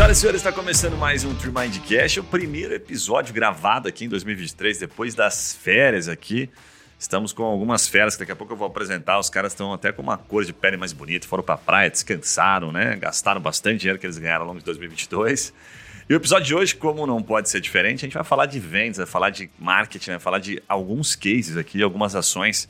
Senhoras e senhores, está começando mais um True Mindcast, o primeiro episódio gravado aqui em 2023, depois das férias aqui. Estamos com algumas férias que daqui a pouco eu vou apresentar. Os caras estão até com uma cor de pele mais bonita, foram para a praia, descansaram, né? Gastaram bastante dinheiro que eles ganharam ao longo de 2022. E o episódio de hoje, como não pode ser diferente, a gente vai falar de vendas, vai falar de marketing, vai falar de alguns cases aqui, algumas ações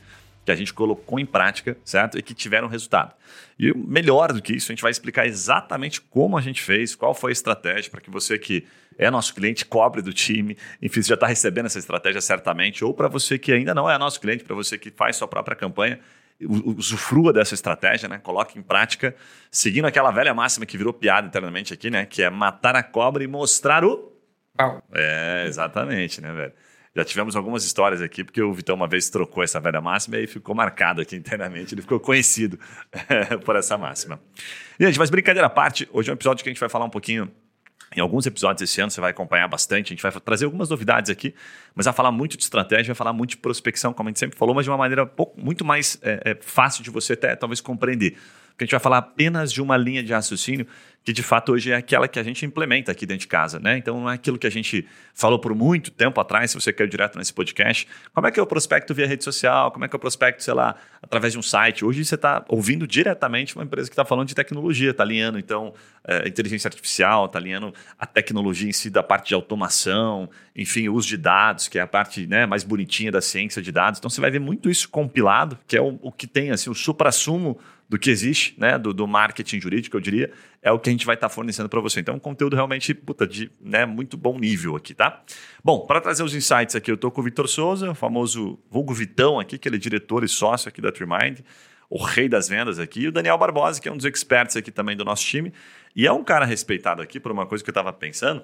que a gente colocou em prática, certo? E que tiveram resultado. E melhor do que isso, a gente vai explicar exatamente como a gente fez, qual foi a estratégia para que você que é nosso cliente, cobre do time, enfim, você já está recebendo essa estratégia certamente, ou para você que ainda não é nosso cliente, para você que faz sua própria campanha, usufrua dessa estratégia, né? Coloque em prática, seguindo aquela velha máxima que virou piada internamente aqui, né? Que é matar a cobra e mostrar o pau. É, exatamente, né, velho? Já tivemos algumas histórias aqui, porque o Vitão uma vez trocou essa velha máxima e ficou marcado aqui internamente, ele ficou conhecido por essa máxima. Gente, mas brincadeira à parte, hoje é um episódio que a gente vai falar um pouquinho em alguns episódios esse ano você vai acompanhar bastante. A gente vai trazer algumas novidades aqui, mas vai falar muito de estratégia, vai falar muito de prospecção, como a gente sempre falou, mas de uma maneira pouco, muito mais é, é, fácil de você até talvez compreender. Porque a gente vai falar apenas de uma linha de raciocínio que de fato hoje é aquela que a gente implementa aqui dentro de casa, né? Então não é aquilo que a gente falou por muito tempo atrás, se você caiu direto nesse podcast. Como é que eu prospecto via rede social? Como é que eu prospecto, sei lá, através de um site? Hoje você está ouvindo diretamente uma empresa que está falando de tecnologia, está alinhando então é, inteligência artificial, está alinhando a tecnologia em si da parte de automação, enfim, o uso de dados, que é a parte né, mais bonitinha da ciência de dados. Então você vai ver muito isso compilado, que é o, o que tem assim o supra-sumo do que existe, né, do, do, marketing jurídico, eu diria, é o que a gente vai estar tá fornecendo para você. Então, um conteúdo realmente puta, de né, muito bom nível aqui, tá? Bom, para trazer os insights aqui, eu estou com o Vitor Souza, o famoso vulgo Vitão aqui, que ele é diretor e sócio aqui da Trimind, o rei das vendas aqui, e o Daniel Barbosa, que é um dos experts aqui também do nosso time, e é um cara respeitado aqui por uma coisa que eu estava pensando,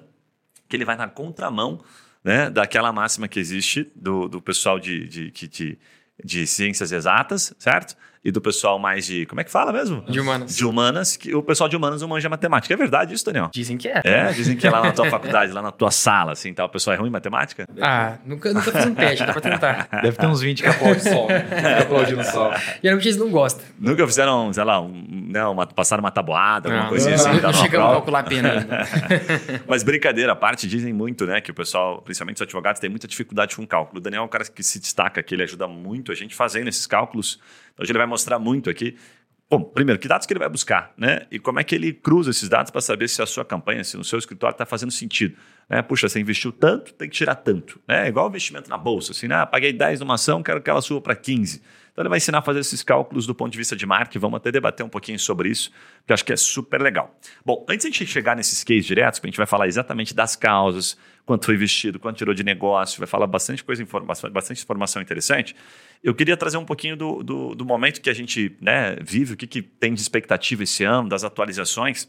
que ele vai na contramão né, daquela máxima que existe do, do pessoal de, de, de, de, de ciências exatas, certo? E do pessoal mais de. Como é que fala mesmo? De humanas. De humanas, que o pessoal de humanas não manja matemática. É verdade isso, Daniel? Dizem que é. É, dizem que é lá na tua faculdade, lá na tua sala, assim, tal. O pessoal é ruim em matemática? Ah, nunca, nunca fiz um teste, dá pra tentar. Deve ter uns 20 que aplaudem sol. aplaudindo sol. Geralmente eles não gostam. Nunca fizeram, sei lá, um, não, né, uma, passaram uma tabuada, alguma não, coisinha assim. Não, não chegamos a calcular a pena ainda. Mas brincadeira à parte, dizem muito, né, que o pessoal, principalmente os advogados, tem muita dificuldade com cálculo. O Daniel é um cara que se destaca aqui, ele ajuda muito a gente fazendo esses cálculos. Hoje ele vai mostrar muito aqui. Bom, primeiro, que dados que ele vai buscar, né? E como é que ele cruza esses dados para saber se a sua campanha, se o seu escritório está fazendo sentido. Né? Puxa, você investiu tanto, tem que tirar tanto. Né? É igual investimento na bolsa, assim, né? Ah, paguei 10 numa ação, quero que ela suba para 15. Então ele vai ensinar a fazer esses cálculos do ponto de vista de marketing, vamos até debater um pouquinho sobre isso, que acho que é super legal. Bom, antes de a gente chegar nesses cases diretos, a gente vai falar exatamente das causas, quanto foi investido, quanto tirou de negócio, vai falar bastante coisa, bastante informação interessante. Eu queria trazer um pouquinho do, do, do momento que a gente né, vive, o que, que tem de expectativa esse ano, das atualizações.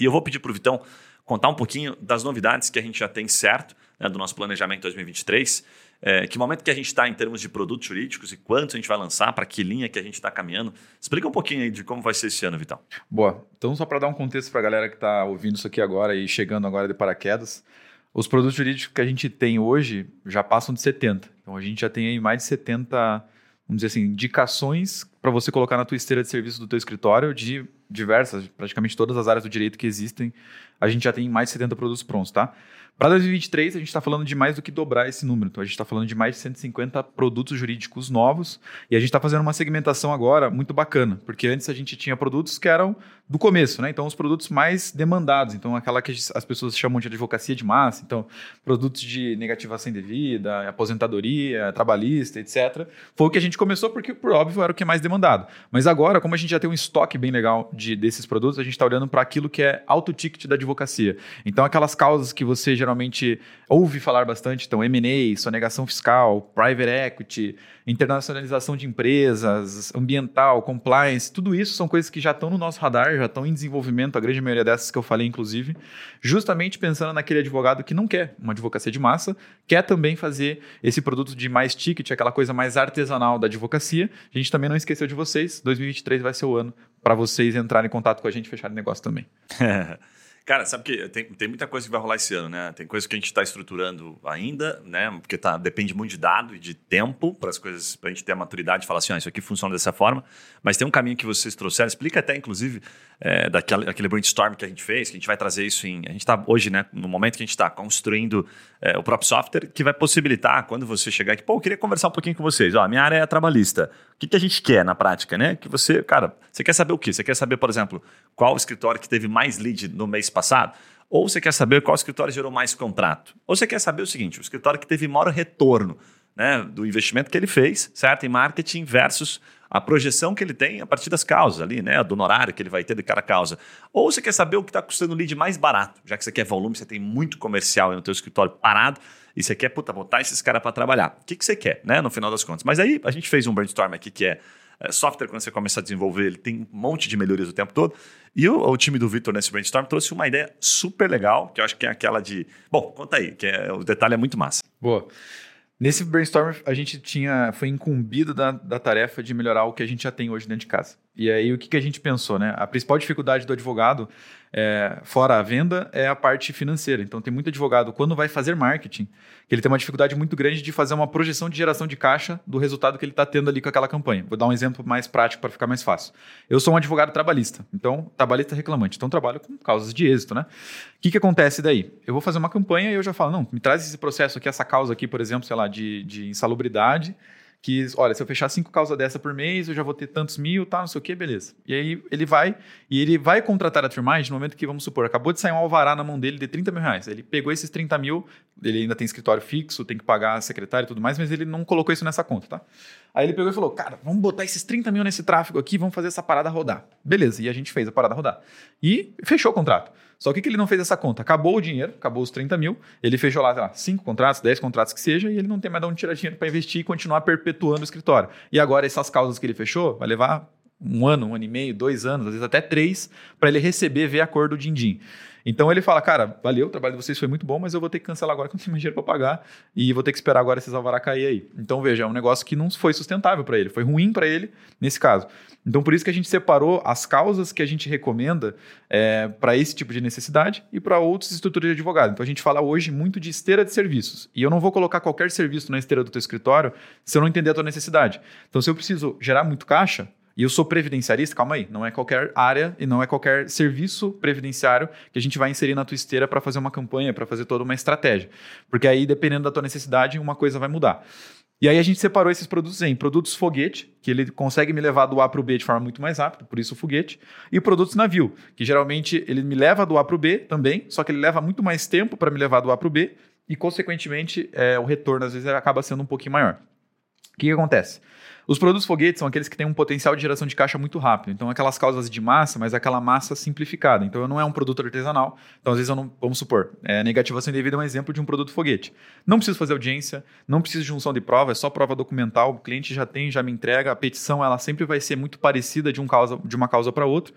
E eu vou pedir para o Vitão contar um pouquinho das novidades que a gente já tem certo né, do nosso planejamento 2023. É, que momento que a gente está em termos de produtos jurídicos e quantos a gente vai lançar, para que linha que a gente está caminhando. Explica um pouquinho aí de como vai ser esse ano, Vitão. Boa. Então, só para dar um contexto para a galera que está ouvindo isso aqui agora e chegando agora de paraquedas, os produtos jurídicos que a gente tem hoje já passam de 70. Então, a gente já tem aí mais de 70, vamos dizer assim, indicações para você colocar na tua esteira de serviço do teu escritório de diversas, praticamente todas as áreas do direito que existem. A gente já tem mais de 70 produtos prontos, tá? Para 2023, a gente está falando de mais do que dobrar esse número. Então, a gente está falando de mais de 150 produtos jurídicos novos e a gente está fazendo uma segmentação agora muito bacana, porque antes a gente tinha produtos que eram do começo, né? Então, os produtos mais demandados. Então, aquela que as pessoas chamam de advocacia de massa. Então, produtos de negativação indevida, aposentadoria, trabalhista, etc. Foi o que a gente começou porque, por óbvio, era o que é mais demandado. Mas agora, como a gente já tem um estoque bem legal de, desses produtos, a gente está olhando para aquilo que é alto ticket da advocacia. Então, aquelas causas que você geralmente ouve falar bastante, então M&A, sonegação fiscal, private equity, internacionalização de empresas, ambiental, compliance, tudo isso são coisas que já estão no nosso radar, já estão em desenvolvimento, a grande maioria dessas que eu falei, inclusive, justamente pensando naquele advogado que não quer uma advocacia de massa, quer também fazer esse produto de mais ticket, aquela coisa mais artesanal da advocacia. A gente também não esqueceu de vocês, 2023 vai ser o ano para vocês entrarem em contato com a gente e fecharem negócio também. Cara, sabe que tem, tem muita coisa que vai rolar esse ano, né? Tem coisa que a gente está estruturando ainda, né? Porque tá, depende muito de dado e de tempo para as coisas, para a gente ter a maturidade e falar assim, ah, isso aqui funciona dessa forma. Mas tem um caminho que vocês trouxeram, explica até, inclusive, é, daquele, daquele brainstorm que a gente fez, que a gente vai trazer isso em. A gente está hoje, né? No momento que a gente está construindo é, o próprio software, que vai possibilitar, quando você chegar aqui, pô, eu queria conversar um pouquinho com vocês. Ó, minha área é trabalhista. O que, que a gente quer na prática, né? Que você, cara, você quer saber o quê? Você quer saber, por exemplo, qual escritório que teve mais lead no mês passado? Ou você quer saber qual escritório gerou mais contrato? Ou você quer saber o seguinte, o escritório que teve maior retorno né, do investimento que ele fez, certo? Em marketing versus a projeção que ele tem a partir das causas ali, né? Do honorário que ele vai ter de cada causa. Ou você quer saber o que está custando o lead mais barato, já que você quer volume, você tem muito comercial no teu escritório parado e você quer puta, botar esses caras para trabalhar. O que, que você quer, né? No final das contas. Mas aí a gente fez um brainstorm aqui que é é, software, quando você começa a desenvolver, ele tem um monte de melhorias o tempo todo. E o, o time do Victor nesse brainstorm trouxe uma ideia super legal, que eu acho que é aquela de. Bom, conta aí, que é, o detalhe é muito massa. Boa. Nesse brainstorm, a gente tinha, foi incumbido da, da tarefa de melhorar o que a gente já tem hoje dentro de casa. E aí, o que, que a gente pensou, né? A principal dificuldade do advogado é, fora a venda, é a parte financeira. Então, tem muito advogado, quando vai fazer marketing, que ele tem uma dificuldade muito grande de fazer uma projeção de geração de caixa do resultado que ele está tendo ali com aquela campanha. Vou dar um exemplo mais prático para ficar mais fácil. Eu sou um advogado trabalhista, então, trabalhista reclamante, então trabalho com causas de êxito, né? O que, que acontece daí? Eu vou fazer uma campanha e eu já falo, não, me traz esse processo aqui, essa causa aqui, por exemplo, sei lá, de, de insalubridade que, olha, se eu fechar cinco causas dessa por mês, eu já vou ter tantos mil, tá, não sei o que, beleza. E aí ele vai, e ele vai contratar a Trimage no momento que, vamos supor, acabou de sair um alvará na mão dele de 30 mil reais. Ele pegou esses 30 mil, ele ainda tem escritório fixo, tem que pagar a secretária e tudo mais, mas ele não colocou isso nessa conta, tá? Aí ele pegou e falou, cara, vamos botar esses 30 mil nesse tráfego aqui, vamos fazer essa parada rodar. Beleza, e a gente fez a parada rodar. E fechou o contrato. Só que, que ele não fez essa conta? Acabou o dinheiro, acabou os 30 mil, ele fechou lá, sei lá, 5 contratos, 10 contratos que seja, e ele não tem mais de onde tirar dinheiro para investir e continuar perpetuando o escritório. E agora, essas causas que ele fechou, vai levar um ano, um ano e meio, dois anos, às vezes até três, para ele receber, ver a cor do din-din. Então ele fala, cara, valeu, o trabalho de vocês foi muito bom, mas eu vou ter que cancelar agora que não tenho mais dinheiro para pagar e vou ter que esperar agora esses alvará cair aí. Então veja, é um negócio que não foi sustentável para ele, foi ruim para ele nesse caso. Então por isso que a gente separou as causas que a gente recomenda é, para esse tipo de necessidade e para outras estruturas de advogado. Então a gente fala hoje muito de esteira de serviços e eu não vou colocar qualquer serviço na esteira do teu escritório se eu não entender a tua necessidade. Então se eu preciso gerar muito caixa, e eu sou previdenciarista, calma aí, não é qualquer área e não é qualquer serviço previdenciário que a gente vai inserir na tua esteira para fazer uma campanha, para fazer toda uma estratégia. Porque aí, dependendo da tua necessidade, uma coisa vai mudar. E aí a gente separou esses produtos em produtos foguete, que ele consegue me levar do A para o B de forma muito mais rápida, por isso o foguete, e produtos navio, que geralmente ele me leva do A para o B também, só que ele leva muito mais tempo para me levar do A para o B, e consequentemente é, o retorno às vezes acaba sendo um pouquinho maior. O que, que acontece? Os produtos foguetes são aqueles que têm um potencial de geração de caixa muito rápido. Então, aquelas causas de massa, mas aquela massa simplificada. Então, não é um produto artesanal. Então, às vezes, eu não, vamos supor, é, negativação indevida é um exemplo de um produto foguete. Não preciso fazer audiência, não preciso de junção de prova, é só prova documental. O cliente já tem, já me entrega. A petição, ela sempre vai ser muito parecida de, um causa, de uma causa para outra.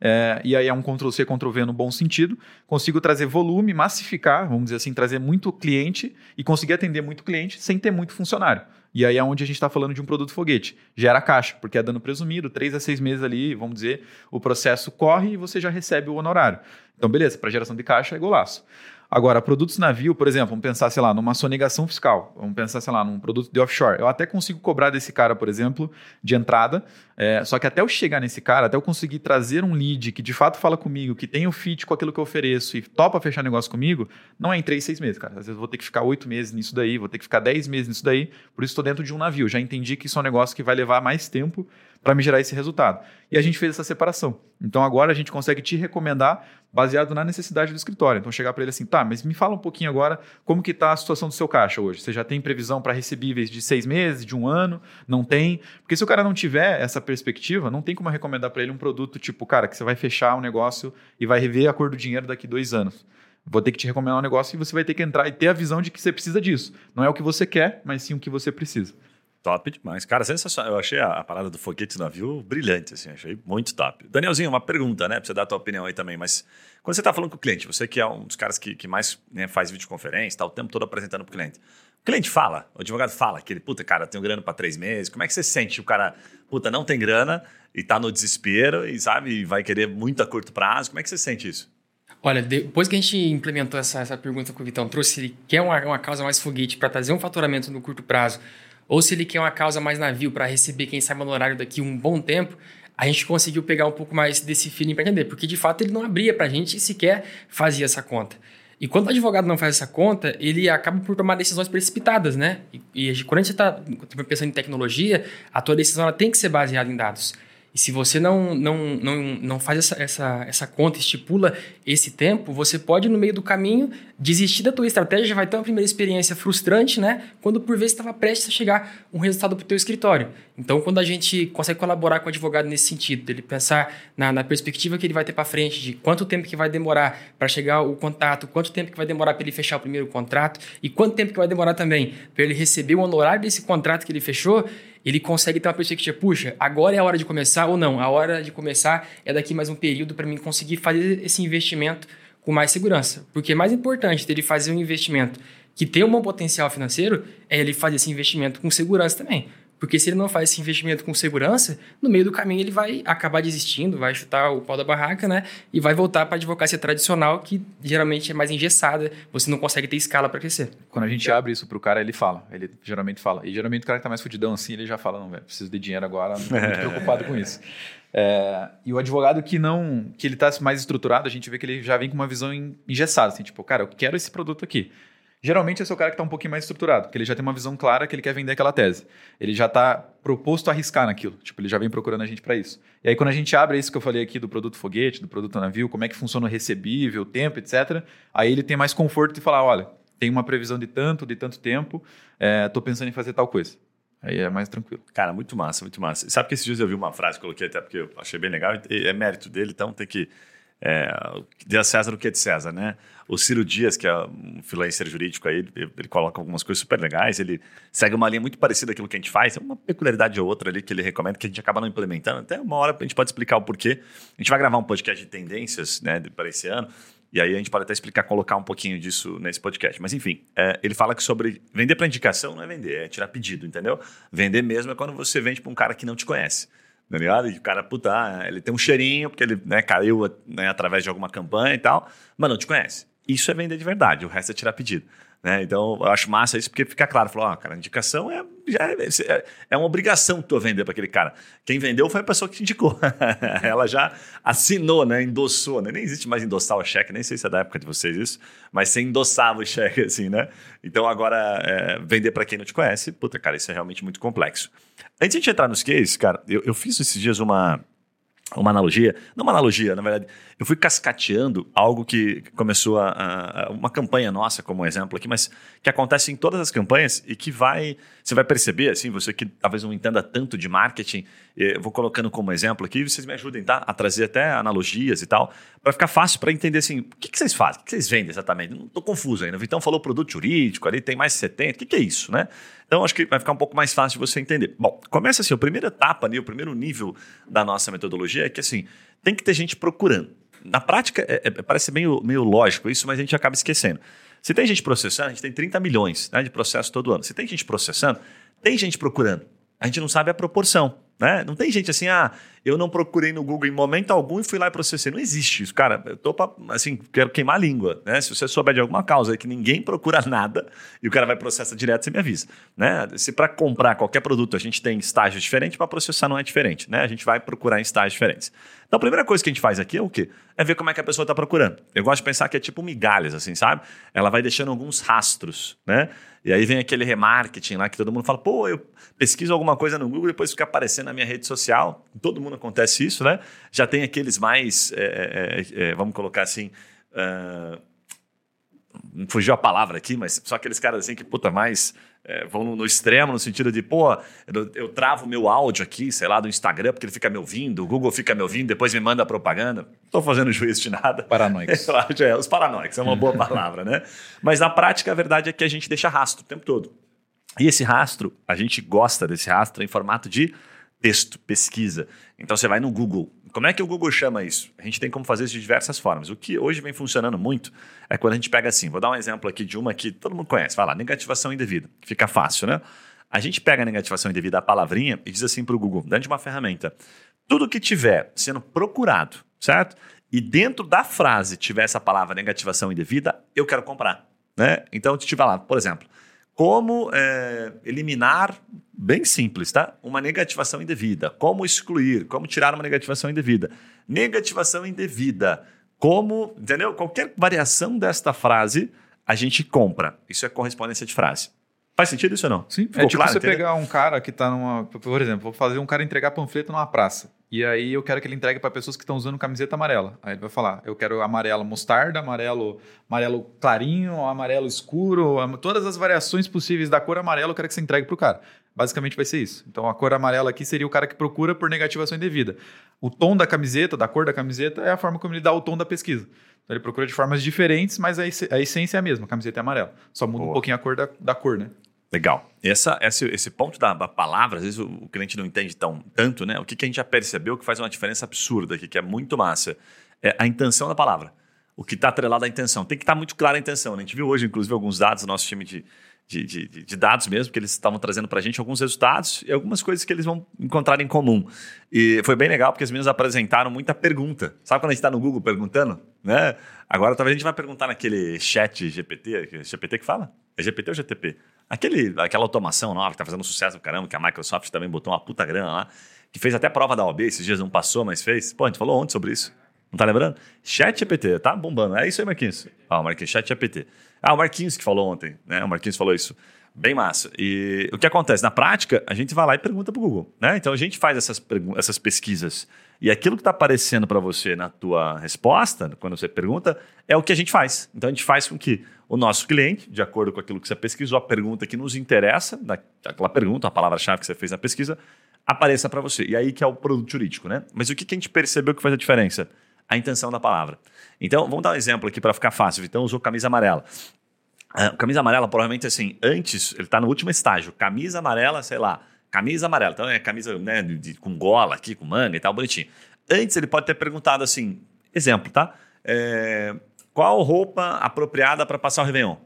É, e aí é um Ctrl-C, Ctrl-V no bom sentido. Consigo trazer volume, massificar, vamos dizer assim, trazer muito cliente e conseguir atender muito cliente sem ter muito funcionário. E aí é onde a gente está falando de um produto foguete. Gera caixa, porque é dano presumido, três a seis meses ali, vamos dizer, o processo corre e você já recebe o honorário. Então, beleza, para geração de caixa é golaço. Agora, produtos navio, por exemplo, vamos pensar, sei lá, numa sonegação fiscal, vamos pensar, sei lá, num produto de offshore. Eu até consigo cobrar desse cara, por exemplo, de entrada, é, só que até eu chegar nesse cara, até eu conseguir trazer um lead que de fato fala comigo, que tem o fit com aquilo que eu ofereço e topa fechar negócio comigo, não é em três, seis meses, cara. Às vezes eu vou ter que ficar oito meses nisso daí, vou ter que ficar dez meses nisso daí, por isso estou dentro de um navio. Já entendi que isso é um negócio que vai levar mais tempo para me gerar esse resultado. E a gente fez essa separação. Então agora a gente consegue te recomendar baseado na necessidade do escritório. Então chegar para ele assim, tá, mas me fala um pouquinho agora como que está a situação do seu caixa hoje. Você já tem previsão para recebíveis de seis meses, de um ano? Não tem? Porque se o cara não tiver essa perspectiva, não tem como recomendar para ele um produto tipo, cara, que você vai fechar um negócio e vai rever a cor do dinheiro daqui dois anos. Vou ter que te recomendar um negócio e você vai ter que entrar e ter a visão de que você precisa disso. Não é o que você quer, mas sim o que você precisa. Top demais. Cara, sensacional. Eu achei a, a parada do foguete navio brilhante, assim, achei muito top. Danielzinho, uma pergunta, né? Pra você dar a tua opinião aí também, mas quando você está falando com o cliente, você que é um dos caras que, que mais né, faz videoconferência, está o tempo todo apresentando para o cliente. O cliente fala, o advogado fala que ele, puta, cara, tenho grana para três meses. Como é que você sente? O cara, puta, não tem grana e está no desespero e, sabe, vai querer muito a curto prazo. Como é que você sente isso? Olha, depois que a gente implementou essa, essa pergunta que o Vitão trouxe, ele quer uma, uma causa mais foguete para trazer um faturamento no curto prazo, ou se ele quer uma causa mais navio para receber quem sabe no horário daqui um bom tempo, a gente conseguiu pegar um pouco mais desse feeling para entender, porque de fato ele não abria para a gente e sequer fazia essa conta. E quando o advogado não faz essa conta, ele acaba por tomar decisões precipitadas, né? E, e quando você está pensando em tecnologia, a tua decisão ela tem que ser baseada em dados. E se você não, não, não, não faz essa, essa, essa conta, estipula esse tempo, você pode, no meio do caminho, desistir da tua estratégia, vai ter uma primeira experiência frustrante, né? Quando por vezes estava prestes a chegar um resultado para o teu escritório. Então, quando a gente consegue colaborar com o advogado nesse sentido, ele pensar na, na perspectiva que ele vai ter para frente, de quanto tempo que vai demorar para chegar o contato, quanto tempo que vai demorar para ele fechar o primeiro contrato e quanto tempo que vai demorar também para ele receber o honorário desse contrato que ele fechou, ele consegue ter uma perspectiva, puxa, agora é a hora de começar ou não, a hora de começar é daqui mais um período para mim conseguir fazer esse investimento com mais segurança. Porque mais importante dele fazer um investimento que tem um bom potencial financeiro é ele fazer esse investimento com segurança também. Porque se ele não faz esse investimento com segurança, no meio do caminho ele vai acabar desistindo, vai chutar o pau da barraca, né? E vai voltar para a advocacia tradicional, que geralmente é mais engessada, você não consegue ter escala para crescer. Quando a gente abre isso para o cara, ele fala. Ele geralmente fala. E geralmente o cara que está mais fudidão assim, ele já fala: não, velho, preciso de dinheiro agora, não estou muito preocupado com isso. É, e o advogado que não, que ele está mais estruturado, a gente vê que ele já vem com uma visão engessada, assim, tipo, cara, eu quero esse produto aqui. Geralmente esse é o cara que está um pouquinho mais estruturado, que ele já tem uma visão clara que ele quer vender aquela tese. Ele já está proposto a arriscar naquilo. Tipo, ele já vem procurando a gente para isso. E aí, quando a gente abre isso que eu falei aqui do produto foguete, do produto navio, como é que funciona o recebível, o tempo, etc., aí ele tem mais conforto de falar: olha, tem uma previsão de tanto, de tanto tempo, estou é, pensando em fazer tal coisa. Aí é mais tranquilo. Cara, muito massa, muito massa. Sabe que esses dias eu vi uma frase, coloquei até porque eu achei bem legal, é mérito dele, então tem que é, a César o que é de César, né? O Ciro Dias, que é um freelancer jurídico aí, ele, ele, coloca algumas coisas super legais, ele segue uma linha muito parecida àquilo que a gente faz, é uma peculiaridade ou outra ali que ele recomenda que a gente acaba não implementando, até uma hora a gente pode explicar o porquê. A gente vai gravar um podcast de tendências, né, para esse ano, e aí a gente pode até explicar, colocar um pouquinho disso nesse podcast. Mas enfim, é, ele fala que sobre vender para indicação não é vender, é tirar pedido, entendeu? Vender mesmo é quando você vende para um cara que não te conhece tá ligado? E o cara, puta, ah, ele tem um cheirinho, porque ele né, caiu né, através de alguma campanha e tal, mas não te conhece. Isso é vender de verdade, o resto é tirar pedido. Né? Então, eu acho massa isso porque fica claro. Falou, ah, cara, indicação é, é, é uma obrigação tu vender para aquele cara. Quem vendeu foi a pessoa que te indicou. Ela já assinou, né? endossou. Né? Nem existe mais endossar o cheque, nem sei se é da época de vocês isso, mas você endossava o cheque assim, né? Então, agora, é, vender para quem não te conhece, puta, cara, isso é realmente muito complexo. Antes de entrar nos cases, cara, eu, eu fiz esses dias uma, uma analogia, não uma analogia, na verdade, eu fui cascateando algo que começou a, a, uma campanha nossa como exemplo aqui, mas que acontece em todas as campanhas e que vai, você vai perceber, assim, você que talvez não entenda tanto de marketing, eu vou colocando como exemplo aqui, vocês me ajudem, tá? A trazer até analogias e tal, para ficar fácil para entender assim, o que, que, vocês fazem, o que vocês vendem exatamente? Não estou confuso ainda. O Vitão falou produto jurídico, ali tem mais de 70, o que, que é isso, né? Então acho que vai ficar um pouco mais fácil de você entender. Bom, começa assim, a primeira etapa ali, o primeiro nível da nossa metodologia é que assim, tem que ter gente procurando na prática, é, é, parece meio, meio lógico isso, mas a gente acaba esquecendo. Se tem gente processando, a gente tem 30 milhões né, de processos todo ano. Se tem gente processando, tem gente procurando. A gente não sabe a proporção. Né? Não tem gente assim, ah, eu não procurei no Google em momento algum e fui lá e processei. Não existe isso, cara. Eu tô pra, assim, quero queimar a língua, né? Se você souber de alguma causa que ninguém procura nada e o cara vai processar direto, você me avisa, né? Se para comprar qualquer produto a gente tem estágios diferentes, para processar não é diferente, né? A gente vai procurar em estágios diferentes. Então a primeira coisa que a gente faz aqui é o quê? É ver como é que a pessoa está procurando. Eu gosto de pensar que é tipo migalhas, assim, sabe? Ela vai deixando alguns rastros, né? E aí vem aquele remarketing lá que todo mundo fala, pô, eu pesquiso alguma coisa no Google e depois fica aparecendo na minha rede social. Todo mundo acontece isso, né? Já tem aqueles mais, é, é, é, vamos colocar assim, uh, fugiu a palavra aqui, mas só aqueles caras assim que, puta, mais é, vão no, no, extremo, no sentido de, pô, eu, eu travo meu áudio aqui, sei lá, do Instagram, porque ele fica me ouvindo, o Google fica me ouvindo, depois me manda propaganda. Não estou fazendo juízo de nada. Paranoicos. é, os paranoicos, é uma boa palavra, né? Mas na prática, a verdade é que a gente deixa rastro o tempo todo. E esse rastro, a gente gosta desse rastro em formato de texto, pesquisa. Então você vai no Google, como é que o Google chama isso? A gente tem como fazer isso de diversas formas. O que hoje vem funcionando muito é quando a gente pega assim, vou dar um exemplo aqui de uma que todo mundo conhece, vai lá, negativação indevida. Fica fácil, né? A gente pega a negativação indevida, a palavrinha, e diz assim para o Google, dentro de uma ferramenta, tudo que tiver sendo procurado, certo? e dentro da frase tiver essa palavra negativação indevida, eu quero comprar. Né? Então, se tiver lá, por exemplo, como é, eliminar, bem simples, tá? Uma negativação indevida. Como excluir, como tirar uma negativação indevida. Negativação indevida. Como, entendeu? Qualquer variação desta frase, a gente compra. Isso é correspondência de frase. Faz sentido isso ou não? Sim, Ficou é tipo claro, você entendeu? pegar um cara que está numa. Por exemplo, vou fazer um cara entregar panfleto numa praça. E aí eu quero que ele entregue para pessoas que estão usando camiseta amarela. Aí ele vai falar: eu quero amarelo mostarda, amarelo, amarelo clarinho, amarelo escuro, todas as variações possíveis da cor amarela eu quero que você entregue para o cara. Basicamente vai ser isso. Então a cor amarela aqui seria o cara que procura por negativação indevida. O tom da camiseta, da cor da camiseta, é a forma como ele dá o tom da pesquisa. Então ele procura de formas diferentes, mas a, essência é a mesma. A camiseta é amarela. Só muda Boa. um pouquinho a cor da, da cor, né? Legal. Essa, esse, esse ponto da, da, palavra, às vezes o, o, cliente não entende tão, tanto, né? O que, que a gente já percebeu que faz uma diferença absurda aqui, que é muito massa, é a intenção da palavra. O que está atrelado à intenção. Tem que estar tá muito clara a intenção. Né? A gente viu hoje, inclusive, alguns dados do nosso time de, de, de, de dados mesmo, que eles estavam trazendo para a gente alguns resultados e algumas coisas que eles vão encontrar em comum. E foi bem legal, porque as meninas apresentaram muita pergunta. Sabe quando a gente está no Google perguntando? Né? Agora talvez a gente vai perguntar naquele chat GPT, GPT que fala? É GPT ou GTP? Aquele, aquela automação nova que tá fazendo sucesso do caramba, que a Microsoft também botou uma puta grana lá, que fez até prova da OAB, esses dias não passou, mas fez. Pô, a gente falou ontem sobre isso. Não tá lembrando? Chat GPT, tá bombando. É isso aí, Marquinhos. Ah, o Marquinhos, Chat GPT. Ah, o Marquinhos que falou ontem, né? O Marquinhos falou isso. Bem massa. E o que acontece? Na prática, a gente vai lá e pergunta para o Google. Né? Então a gente faz essas, essas pesquisas. E aquilo que está aparecendo para você na tua resposta, quando você pergunta, é o que a gente faz. Então a gente faz com que o nosso cliente, de acordo com aquilo que você pesquisou, a pergunta que nos interessa, aquela pergunta, a palavra-chave que você fez na pesquisa, apareça para você. E aí que é o produto jurídico, né? Mas o que a gente percebeu que faz a diferença? A intenção da palavra. Então, vamos dar um exemplo aqui para ficar fácil. Então, usou camisa amarela. Uh, camisa amarela, provavelmente assim, antes, ele está no último estágio. Camisa amarela, sei lá, camisa amarela. Então é camisa né, de, com gola aqui, com manga e tal, bonitinho. Antes ele pode ter perguntado assim, exemplo, tá? É, qual roupa apropriada para passar o Réveillon?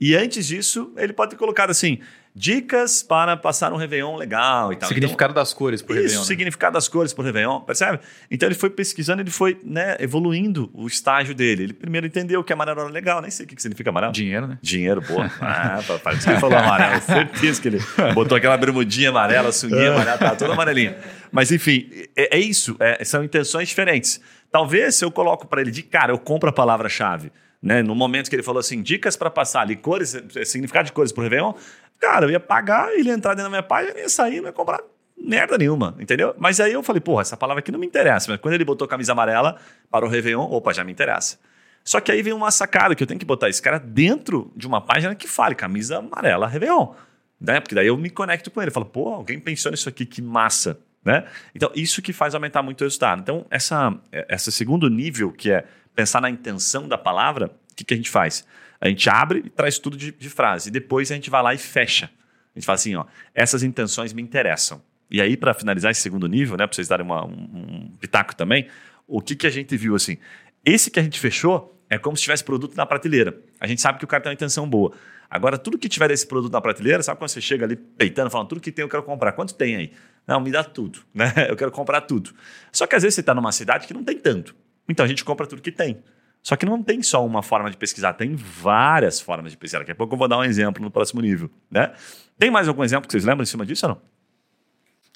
E antes disso, ele pode ter colocado assim: dicas para passar um Réveillon legal e tal. Significado então, das cores por Réveillon. Isso, né? significado das cores por Réveillon, percebe? Então ele foi pesquisando, ele foi né, evoluindo o estágio dele. Ele primeiro entendeu que amarelo era legal, nem sei o que significa amarelo. Dinheiro, né? Dinheiro, pô. Ah, parece que ele falou amarelo. Certeza que ele botou aquela bermudinha amarela, sunguinha amarela, tá toda amarelinha. Mas enfim, é, é isso, é, são intenções diferentes. Talvez se eu coloco para ele de cara, eu compro a palavra-chave. Né? No momento que ele falou assim, dicas para passar ali, cores, significado de cores para o Réveillon, Cara, eu ia pagar, ele ia entrar dentro da minha página, ia sair, não ia comprar merda nenhuma, entendeu? Mas aí eu falei, porra, essa palavra aqui não me interessa. Mas quando ele botou camisa amarela para o Réveillon, opa, já me interessa. Só que aí vem uma sacada que eu tenho que botar esse cara dentro de uma página que fale camisa amarela Réveillon. Né? Porque daí eu me conecto com ele. Falo, pô, alguém pensou nisso aqui, que massa. Né? Então, isso que faz aumentar muito o resultado. Então, essa, esse segundo nível, que é pensar na intenção da palavra, que, que a gente faz? A gente abre e traz tudo de, de frase. E depois a gente vai lá e fecha. A gente fala assim, ó, essas intenções me interessam. E aí, para finalizar esse segundo nível, né, para vocês darem uma, um, um, pitaco também, o que, que a gente viu assim? Esse que a gente fechou é como se tivesse produto na prateleira. A gente sabe que o cara tem uma intenção boa. Agora, tudo que tiver desse produto na prateleira, sabe quando você chega ali peitando, falando tudo que tem eu quero comprar? Quanto tem aí? Não, me dá tudo, né? Eu quero comprar tudo. Só que às vezes você está numa cidade que não tem tanto. Então a gente compra tudo que tem. Só que não tem só uma forma de pesquisar, tem várias formas de pesquisar. Daqui a pouco eu vou dar um exemplo no próximo nível. Né? Tem mais algum exemplo que vocês lembram em cima disso ou não?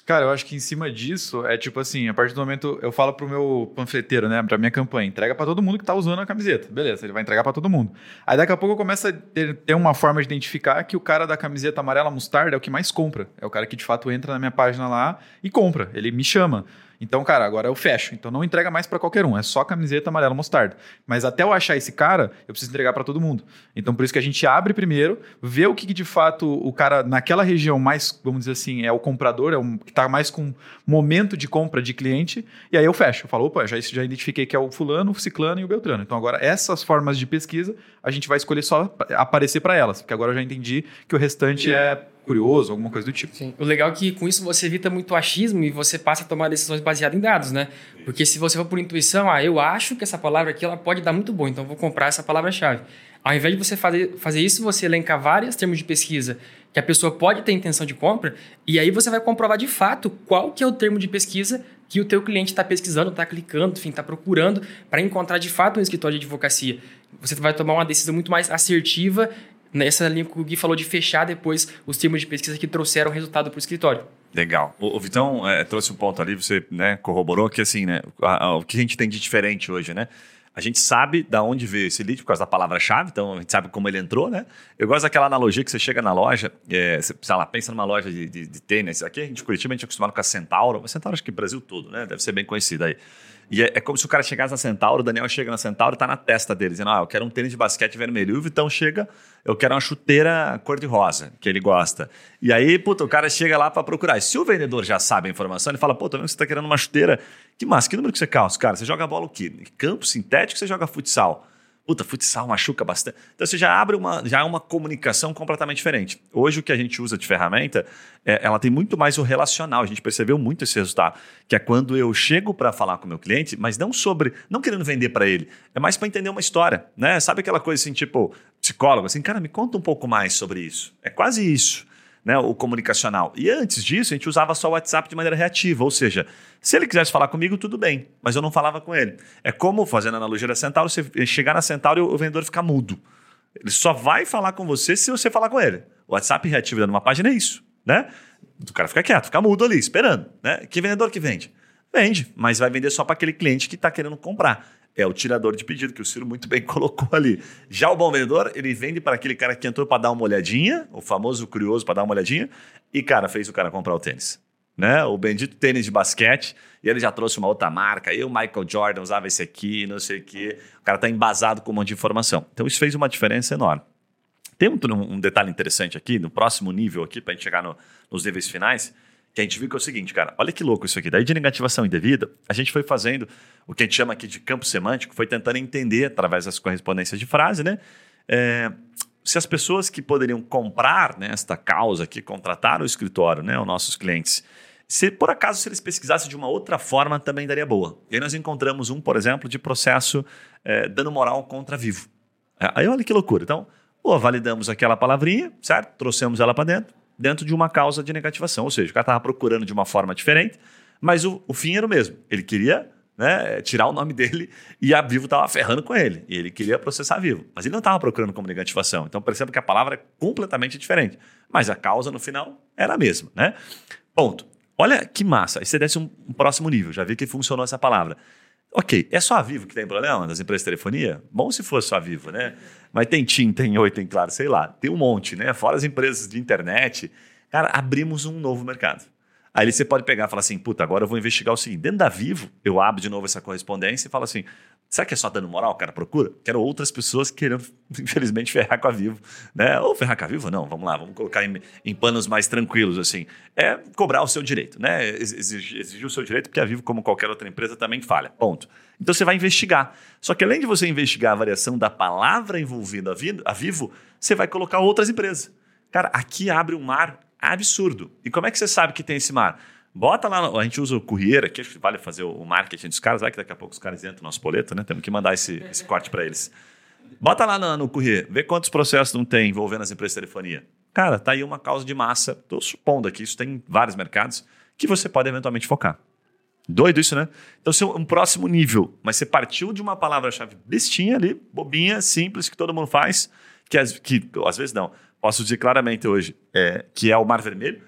Cara, eu acho que em cima disso é tipo assim, a partir do momento eu falo pro meu panfleteiro, né, pra minha campanha, entrega para todo mundo que tá usando a camiseta. Beleza, ele vai entregar para todo mundo. Aí daqui a pouco eu começo a ter, ter, uma forma de identificar que o cara da camiseta amarela mostarda é o que mais compra. É o cara que de fato entra na minha página lá e compra. Ele me chama. Então, cara, agora eu fecho. Então não entrega mais para qualquer um, é só camiseta amarela mostarda. Mas até eu achar esse cara, eu preciso entregar para todo mundo. Então por isso que a gente abre primeiro, vê o que, de fato o cara naquela região mais, vamos dizer assim, é o comprador, é o que está mais com momento de compra de cliente, e aí eu fecho. Eu falo, opa, já, já identifiquei que é o fulano, o ciclano e o beltrano. Então agora essas formas de pesquisa, a gente vai escolher só aparecer para elas, porque agora eu já entendi que o restante é curioso, alguma coisa do tipo. Sim. O legal é que com isso você evita muito achismo e você passa a tomar decisões baseadas em dados, né? Porque se você for por intuição, ah, eu acho que essa palavra aqui ela pode dar muito bom, então vou comprar essa palavra-chave. Ao invés de você fazer, fazer isso, você elenca vários termos de pesquisa que a pessoa pode ter intenção de compra e aí você vai comprovar de fato qual que é o termo de pesquisa que o teu cliente está pesquisando, está clicando, enfim, está procurando para encontrar de fato um escritório de advocacia. Você vai tomar uma decisão muito mais assertiva nessa linha que o Gui falou de fechar depois os termos de pesquisa que trouxeram resultado para o escritório. Legal. O, o Vitão é, trouxe um ponto ali, você né, corroborou que assim, né, a, a, o que a gente tem de diferente hoje, né? A gente sabe da onde veio esse lead por causa da palavra-chave, então a gente sabe como ele entrou, né? Eu gosto daquela analogia que você chega na loja, é, você sei lá, pensa numa loja de, de, de tênis. Aqui a gente, Curitiba, a gente é acostumado com a Centauro. A Centauro acho que o Brasil todo, né? Deve ser bem conhecida aí. E é, é, como se o cara chegasse na Centauro, o Daniel chega na Centauro e tá na testa dele, dizendo: Ah, eu quero um tênis de basquete vermelho. E o Vitão chega, eu quero uma chuteira cor-de-rosa, que ele gosta. E aí, puta, o cara chega lá para procurar. E se o vendedor já sabe a informação, ele fala: Pô, tô vendo que você tá querendo uma chuteira. Que massa, que número que você calça? Cara, você joga bola o quê? Campo sintético você joga futsal? Puta, futsal machuca bastante. Então você já abre uma, já é uma comunicação completamente diferente. Hoje o que a gente usa de ferramenta, é, ela tem muito mais o relacional. A gente percebeu muito esse resultado, que é quando eu chego para falar com o meu cliente, mas não sobre, não querendo vender para ele, é mais para entender uma história, né? Sabe aquela coisa assim, tipo psicólogo, assim, cara, me conta um pouco mais sobre isso. É quase isso né, o comunicacional. E antes disso, a gente usava só o WhatsApp de maneira reativa, ou seja, se ele quisesse falar comigo, tudo bem, mas eu não falava com ele. É como, fazendo analogia da Centauro, você chegar na Centauro e o vendedor ficar mudo. Ele só vai falar com você se você falar com ele. O WhatsApp reativo dando uma página é isso, né? O cara fica quieto, fica mudo ali, esperando. Né? Que vendedor que vende? Vende, mas vai vender só para aquele cliente que está querendo comprar é o tirador de pedido, que o Ciro muito bem colocou ali. Já o bom vendedor, ele vende para aquele cara que entrou para dar uma olhadinha, o famoso curioso para dar uma olhadinha, e, cara, fez o cara comprar o tênis. Né? O bendito tênis de basquete, e ele já trouxe uma outra marca, e o Michael Jordan usava esse aqui, não sei o quê. O cara está embasado com um monte de informação. Então, isso fez uma diferença enorme. Tem um, um detalhe interessante aqui, no próximo nível aqui, para a gente chegar no, nos níveis finais, que a gente viu que é o seguinte, cara, olha que louco isso aqui. Daí de negativação indevida, a gente foi fazendo o que a gente chama aqui de campo semântico, foi tentando entender através das correspondências de frase, né? É, se as pessoas que poderiam comprar né, esta causa aqui, contratar o escritório, né, os nossos clientes, se por acaso se eles pesquisassem de uma outra forma, também daria boa. E aí nós encontramos um, por exemplo, de processo é, moral contra vivo. Aí olha que loucura. Então, validamos aquela palavrinha, certo? Trouxemos ela para dentro, dentro de uma causa de negativação. Ou seja, o cara estava procurando de uma forma diferente, mas o, o fim era o mesmo. Ele queria né, tirar o nome dele e a Vivo estava ferrando com ele. E ele queria processar a Vivo. Mas ele não estava procurando como negativação. Então perceba que a palavra é completamente diferente. Mas a causa, no final, era a mesma. Né? Ponto. Olha que massa. Aí você desce um, um próximo nível. Já vi que funcionou essa palavra. Ok, é só a Vivo que tem problema das empresas de telefonia? Bom se fosse só a Vivo, né? Mas tem TIM, tem Oi, tem Claro, sei lá. Tem um monte, né? Fora as empresas de internet. Cara, abrimos um novo mercado. Aí você pode pegar e falar assim, puta, agora eu vou investigar o seguinte. Dentro da Vivo, eu abro de novo essa correspondência e falo assim, será que é só dando moral? O cara procura? Quero outras pessoas querendo, infelizmente, ferrar com a Vivo. Né? Ou ferrar com a Vivo? Não, vamos lá, vamos colocar em, em panos mais tranquilos, assim. É cobrar o seu direito, né? Exigir, exigir o seu direito, porque a Vivo, como qualquer outra empresa, também falha. Ponto. Então você vai investigar. Só que além de você investigar a variação da palavra envolvida a Vivo, você vai colocar outras empresas. Cara, aqui abre um mar absurdo. E como é que você sabe que tem esse mar? Bota lá, a gente usa o Courier aqui, acho que vale fazer o marketing dos caras, vai que daqui a pouco os caras entram no nosso boleto, né? Temos que mandar esse, esse corte para eles. Bota lá no, no vê quantos processos não tem envolvendo as empresas de telefonia. Cara, tá aí uma causa de massa, estou supondo aqui, isso tem em vários mercados, que você pode eventualmente focar. Doido isso, né? Então, se é um próximo nível, mas você partiu de uma palavra-chave bestinha ali, bobinha, simples, que todo mundo faz, que, que às vezes não, posso dizer claramente hoje, é, que é o Mar Vermelho.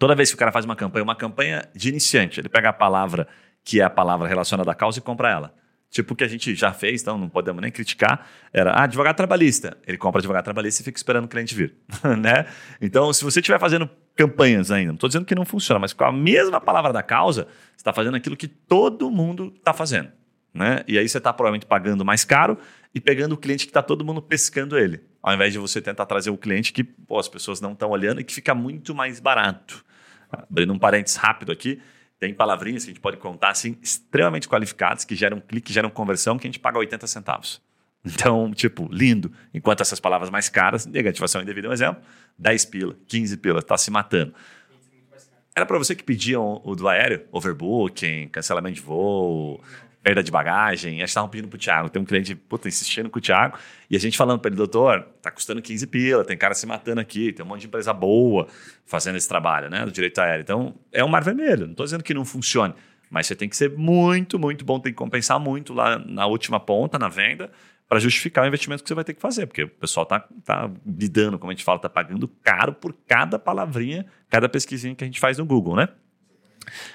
Toda vez que o cara faz uma campanha, uma campanha de iniciante, ele pega a palavra que é a palavra relacionada à causa e compra ela. Tipo o que a gente já fez, então não podemos nem criticar. Era, ah, advogado trabalhista. Ele compra advogado trabalhista e fica esperando o cliente vir. né? Então, se você estiver fazendo campanhas ainda, não estou dizendo que não funciona, mas com a mesma palavra da causa, você está fazendo aquilo que todo mundo está fazendo. Né? E aí você está provavelmente pagando mais caro e pegando o cliente que está todo mundo pescando ele. Ao invés de você tentar trazer o cliente que pô, as pessoas não estão olhando e que fica muito mais barato. Abrindo um parênteses rápido aqui, tem palavrinhas que a gente pode contar assim, extremamente qualificadas, que geram clique, geram conversão, que a gente paga 80 centavos. Então, tipo, lindo. Enquanto essas palavras mais caras, negativação indevida é um exemplo, 10 pila, 15 pila, está se matando. Era para você que pediam o do aéreo, overbooking, cancelamento de voo, perda de bagagem. Eles estavam pedindo pro Thiago. Tem um cliente, puta, insistindo com o Thiago. E a gente falando para ele, doutor, tá custando 15 pila, tem cara se matando aqui, tem um monte de empresa boa fazendo esse trabalho, né, do direito aéreo. Então, é um mar vermelho. Não estou dizendo que não funcione. Mas você tem que ser muito, muito bom, tem que compensar muito lá na última ponta, na venda, para justificar o investimento que você vai ter que fazer, porque o pessoal está tá lidando, como a gente fala, está pagando caro por cada palavrinha, cada pesquisinha que a gente faz no Google, né?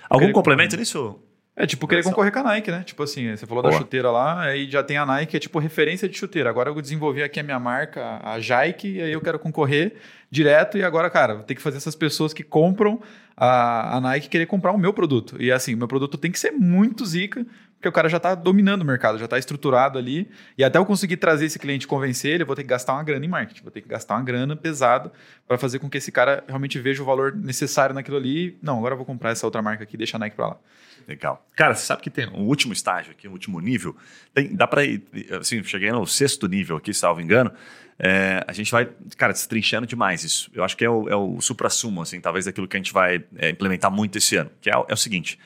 Algum complemento nisso? É tipo querer concorrer com a Nike, né? Tipo assim, você falou Boa. da chuteira lá, aí já tem a Nike, é tipo referência de chuteira. Agora eu desenvolvi aqui a minha marca, a Jaike, e aí eu quero concorrer direto. E agora, cara, vou ter que fazer essas pessoas que compram a, a Nike querer comprar o meu produto. E assim, meu produto tem que ser muito zica, porque o cara já está dominando o mercado, já está estruturado ali. E até eu conseguir trazer esse cliente convencer ele, eu vou ter que gastar uma grana em marketing, vou ter que gastar uma grana pesada para fazer com que esse cara realmente veja o valor necessário naquilo ali. Não, agora eu vou comprar essa outra marca aqui, deixa a Nike para lá. Legal. Cara, você sabe que tem um último estágio aqui, um último nível. Tem, dá para ir, assim, cheguei no sexto nível aqui, salvo engano. É, a gente vai, cara, destrinchando demais isso. Eu acho que é o, é o supra-sumo, assim, talvez daquilo que a gente vai é, implementar muito esse ano, que é, é o seguinte.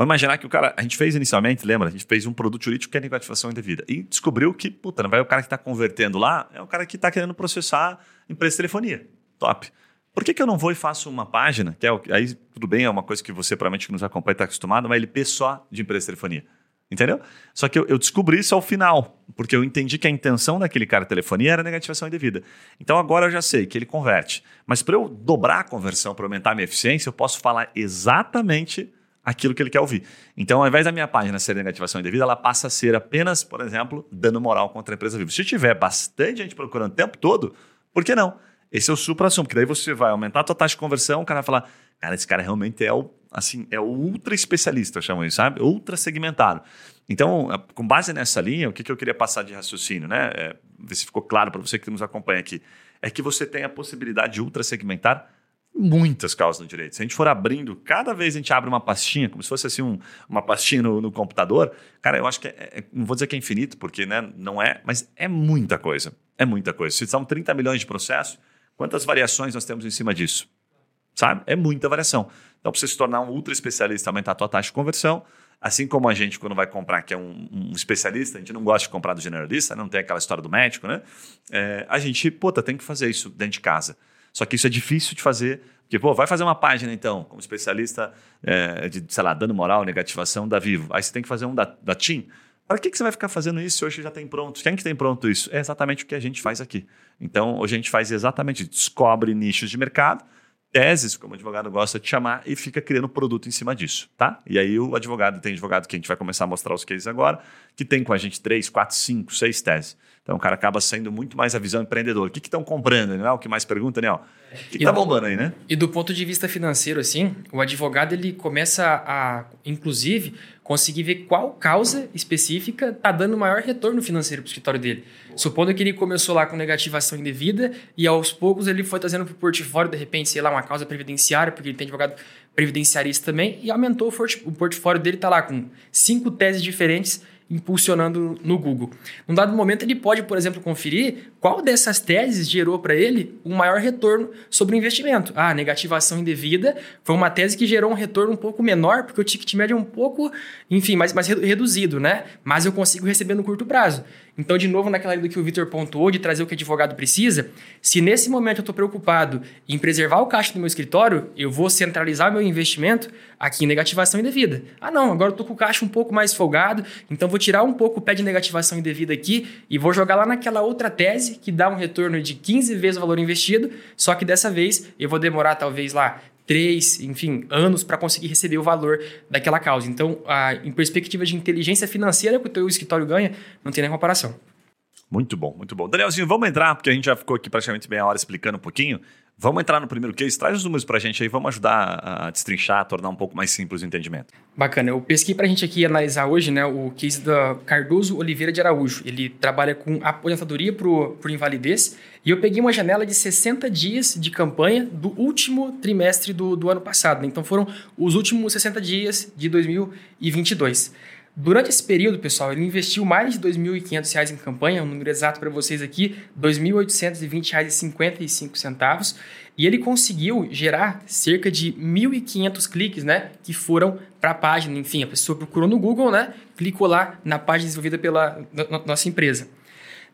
Vamos imaginar que o cara, a gente fez inicialmente, lembra? A gente fez um produto jurídico que é negativação indevida. E descobriu que, puta, não vai o cara que está convertendo lá, é o cara que está querendo processar empresa de telefonia. Top. Por que, que eu não vou e faço uma página, que é o, aí tudo bem, é uma coisa que você provavelmente que nos acompanha está acostumado, uma LP só de empresa de telefonia. Entendeu? Só que eu, eu, descobri isso ao final, porque eu entendi que a intenção daquele cara de telefonia era negativação indevida. Então agora eu já sei que ele converte. Mas para eu dobrar a conversão, para aumentar a minha eficiência, eu posso falar exatamente aquilo que ele quer ouvir. Então, ao invés da minha página ser negativação indevida, ela passa a ser apenas, por exemplo, dando moral contra a empresa viva. Se tiver bastante gente procurando o tempo todo, por que não? Esse é o supra-assumo, porque daí você vai aumentar a tua taxa de conversão, o cara vai falar, cara, esse cara realmente é o, assim, é o ultra especialista, eu chamo isso, sabe? Ultra segmentado. Então, com base nessa linha, o que, que eu queria passar de raciocínio, né? É, ver se ficou claro para você que nos acompanha aqui, é que você tem a possibilidade de ultra segmentar muitas causas no direito. Se a gente for abrindo, cada vez a gente abre uma pastinha, como se fosse assim um, uma pastinha no, no, computador, cara, eu acho que é, é, não vou dizer que é infinito, porque né, não é, mas é muita coisa. É muita coisa. Se são 30 milhões de processos, quantas variações nós temos em cima disso? Sabe? É muita variação. Então, para você se tornar um ultra especialista, aumentar a tua taxa de conversão, assim como a gente, quando vai comprar, que é um, um especialista, a gente não gosta de comprar do generalista, não tem aquela história do médico, né? É, a gente, puta, tem que fazer isso dentro de casa. Só que isso é difícil de fazer, porque, pô, vai fazer uma página então, como especialista é, de, sei lá, dano moral, negativação da Vivo. Aí você tem que fazer um da, da TIM. Para que, que você vai ficar fazendo isso hoje já tem pronto? Quem que tem pronto isso? É exatamente o que a gente faz aqui. Então, hoje a gente faz exatamente, descobre nichos de mercado, teses, como o advogado gosta de chamar, e fica criando produto em cima disso, tá? E aí o advogado, tem advogado que a gente vai começar a mostrar os cases agora, que tem com a gente três, quatro, cinco, seis teses. Então o cara acaba sendo muito mais a visão empreendedor. O que estão comprando? Não é o que mais pergunta, né? O que está bombando aí, né? E do ponto de vista financeiro, assim, o advogado ele começa a, inclusive, conseguir ver qual causa específica está dando maior retorno financeiro para o escritório dele. Supondo que ele começou lá com negativação indevida e aos poucos ele foi trazendo para o portfólio, de repente, sei lá, uma causa previdenciária, porque ele tem advogado previdenciarista também, e aumentou o portfólio dele, está lá com cinco teses diferentes impulsionando no Google. Num dado momento, ele pode, por exemplo, conferir qual dessas teses gerou para ele um maior retorno sobre o investimento. Ah, negativação indevida foi uma tese que gerou um retorno um pouco menor, porque o ticket médio é um pouco, enfim, mais, mais reduzido, né? Mas eu consigo receber no curto prazo. Então, de novo, naquela linha do que o Vitor pontuou, de trazer o que o advogado precisa, se nesse momento eu estou preocupado em preservar o caixa do meu escritório, eu vou centralizar meu investimento aqui em negativação indevida. Ah, não, agora eu estou com o caixa um pouco mais folgado, então vou tirar um pouco o pé de negativação indevida aqui e vou jogar lá naquela outra tese que dá um retorno de 15 vezes o valor investido, só que dessa vez eu vou demorar talvez lá três, enfim, anos para conseguir receber o valor daquela causa. Então, a, em perspectiva de inteligência financeira que o teu escritório ganha, não tem nem comparação. Muito bom, muito bom. Danielzinho, vamos entrar, porque a gente já ficou aqui praticamente meia hora explicando um pouquinho. Vamos entrar no primeiro case, traz os números para a gente aí, vamos ajudar a destrinchar, a tornar um pouco mais simples o entendimento. Bacana, eu pesquei para a gente aqui analisar hoje né, o case da Cardoso Oliveira de Araújo. Ele trabalha com aposentadoria por, por invalidez e eu peguei uma janela de 60 dias de campanha do último trimestre do, do ano passado. Né? Então foram os últimos 60 dias de 2022. Durante esse período, pessoal, ele investiu mais de R$ 2.500 em campanha, um número exato para vocês aqui, R$ 2.820,55, e ele conseguiu gerar cerca de 1.500 cliques, né, que foram para a página. Enfim, a pessoa procurou no Google, né, clicou lá na página desenvolvida pela nossa empresa.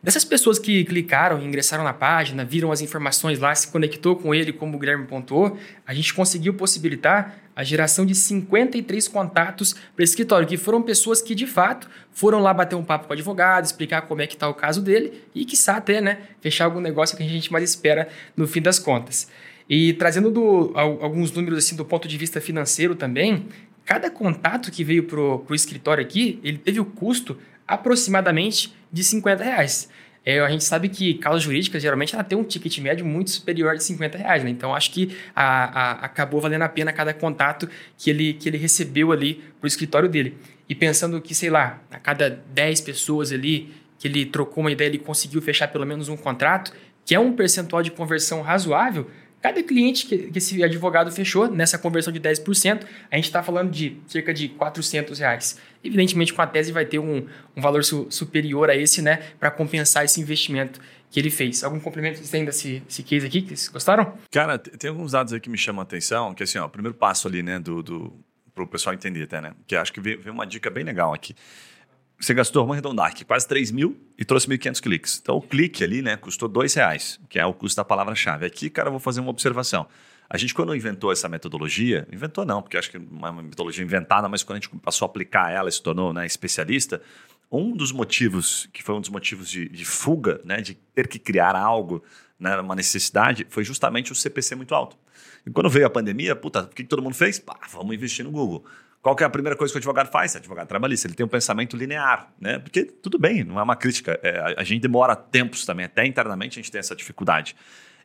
Dessas pessoas que clicaram, ingressaram na página, viram as informações lá, se conectou com ele, como o Guilherme pontuou, a gente conseguiu possibilitar a geração de 53 contatos para escritório, que foram pessoas que de fato foram lá bater um papo com o advogado, explicar como é que está o caso dele e, quiçá, até né, fechar algum negócio que a gente mais espera no fim das contas. E trazendo do, alguns números assim do ponto de vista financeiro também, cada contato que veio para o escritório aqui, ele teve o custo aproximadamente de 50 reais. É, a gente sabe que causas jurídicas, geralmente, ela tem um ticket médio muito superior de 50 reais, né? Então, acho que a, a, acabou valendo a pena cada contato que ele, que ele recebeu ali para o escritório dele. E pensando que, sei lá, a cada 10 pessoas ali que ele trocou uma ideia, ele conseguiu fechar pelo menos um contrato, que é um percentual de conversão razoável, Cada cliente que, que esse advogado fechou nessa conversão de 10%, a gente está falando de cerca de 400 reais. Evidentemente, com a tese vai ter um, um valor su, superior a esse, né, para compensar esse investimento que ele fez. Algum complemento vocês têm desse, desse case aqui que vocês gostaram? Cara, tem alguns dados aí que me chamam a atenção, que assim, ó, o primeiro passo ali, né, do, do para o pessoal entender até, né, que acho que veio, veio uma dica bem legal aqui você gastou, vamos arredondar aqui, quase 3 mil e trouxe 1.500 cliques. Então, o clique ali, né, custou dois reais, que é o custo da palavra-chave. Aqui, cara, eu vou fazer uma observação. A gente, quando inventou essa metodologia, inventou não, porque acho que é uma metodologia inventada, mas quando a gente passou a aplicar ela, se tornou né, especialista, um dos motivos, que foi um dos motivos de, de fuga, né, de ter que criar algo, né, uma necessidade, foi justamente o CPC muito alto. E quando veio a pandemia, puta, o que todo mundo fez? Pá, vamos investir no Google. Qual que é a primeira coisa que o advogado faz? O advogado trabalhista, ele tem um pensamento linear, né? Porque tudo bem, não é uma crítica. É, a, a gente demora tempos também, até internamente a gente tem essa dificuldade.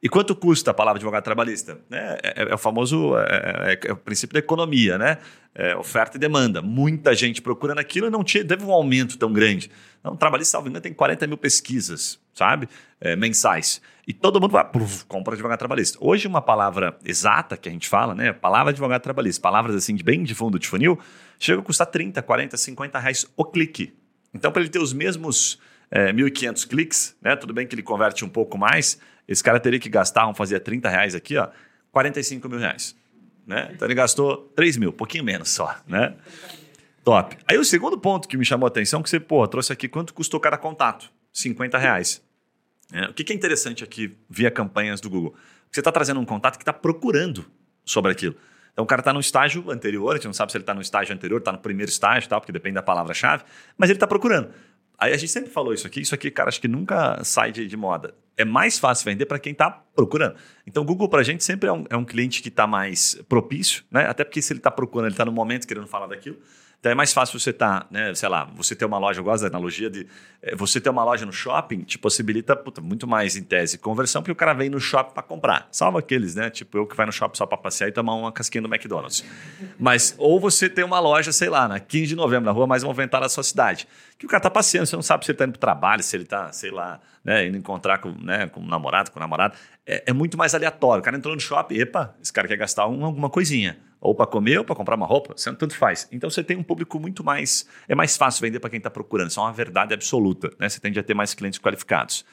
E quanto custa a palavra advogado trabalhista? É, é, é o famoso é, é, é, o princípio da economia, né? É, oferta e demanda. Muita gente procurando aquilo e não tinha, teve um aumento tão grande. Então, o trabalhista, salvo engano, tem 40 mil pesquisas, sabe? mensais. E todo mundo vai, pluf, compra advogado trabalhista. Hoje, uma palavra exata que a gente fala, né? Palavra advogado trabalhista, palavras assim de bem de fundo de funil, chega a custar 30, 40, 50 reais o clique. Então, para ele ter os mesmos é, 1.500 cliques, né? Tudo bem que ele converte um pouco mais, esse cara teria que gastar, vamos fazer 30 reais aqui, ó, 45 mil reais. Né? Então ele gastou 3 mil, pouquinho menos só, né? Top. Aí o segundo ponto que me chamou a atenção, que você, pô, trouxe aqui quanto custou cada contato? 50 reais. É, o que, que é interessante aqui via campanhas do Google? Você está trazendo um contato que está procurando sobre aquilo. Então o cara está no estágio anterior, a gente não sabe se ele está no estágio anterior, está no primeiro estágio, tal, porque depende da palavra-chave, mas ele está procurando. Aí a gente sempre falou isso aqui, isso aqui, cara, acho que nunca sai de, de moda. É mais fácil vender para quem está procurando. Então, o Google para a gente sempre é um, é um cliente que está mais propício, né? Até porque se ele está procurando, ele está no momento querendo falar daquilo. Então é mais fácil você estar, tá, né, sei lá, você ter uma loja, eu gosto da analogia de é, você ter uma loja no shopping te possibilita puta, muito mais em tese conversão, porque o cara vem no shopping para comprar. Salva aqueles, né? Tipo eu que vai no shopping só para passear e tomar uma casquinha do McDonald's. Mas, ou você tem uma loja, sei lá, na 15 de novembro, na rua mais movimentada da sua cidade, que o cara tá passeando, você não sabe se ele tá indo pro trabalho, se ele tá, sei lá, né, indo encontrar com, né, com um namorado, com um namorado. É, é muito mais aleatório. O cara entrou no shopping, epa, esse cara quer gastar um, alguma coisinha ou para comer ou para comprar uma roupa, tanto faz. Então você tem um público muito mais. É mais fácil vender para quem está procurando, isso é uma verdade absoluta. Né? Você tende a ter mais clientes qualificados.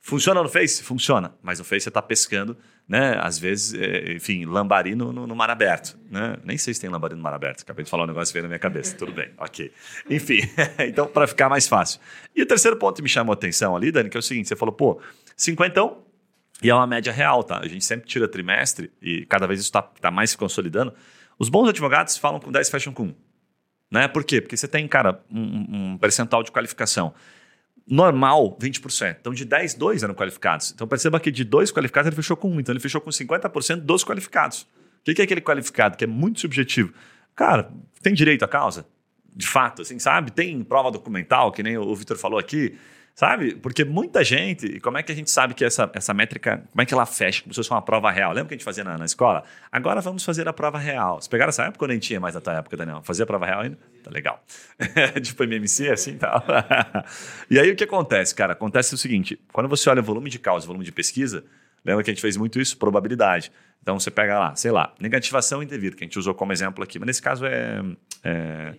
Funciona no Face? Funciona, mas no Face você está pescando, né? Às vezes, é, enfim, lambari no, no, no, mar aberto. Né? Nem sei se tem lambari no mar aberto, acabei de falar um negócio que veio na minha cabeça. Tudo bem, ok. Enfim, então, para ficar mais fácil. E o terceiro ponto que me chamou a atenção ali, Dani, que é o seguinte: você falou, pô, cinquentão, e é uma média real, tá? A gente sempre tira trimestre e cada vez isso está tá mais se consolidando. Os bons advogados falam com 10 fecham com 1. Né? Por quê? Porque você tem, cara, um, um percentual de qualificação. Normal, 20%. Então, de 10, 2 eram qualificados. Então, perceba que de 2 qualificados ele fechou com 1. Então, ele fechou com 50% dos qualificados. O que é aquele qualificado? Que é muito subjetivo. Cara, tem direito à causa? De fato, assim, sabe? Tem prova documental, que nem o Vitor falou aqui. Sabe? Porque muita gente, e como é que a gente sabe que essa, essa métrica, como é que ela fecha, como se fosse uma prova real? Lembra que a gente fazia na, na escola? Agora vamos fazer a prova real. Vocês pegaram essa época ou nem tinha mais na tua época, Daniel? Fazia a prova real ainda? Tá legal. tipo MMC, assim e tal. e aí o que acontece, cara? Acontece o seguinte: quando você olha volume de causa, volume de pesquisa, lembra que a gente fez muito isso? Probabilidade. Então você pega lá, sei lá, negativação indevida, que a gente usou como exemplo aqui, mas nesse caso é, é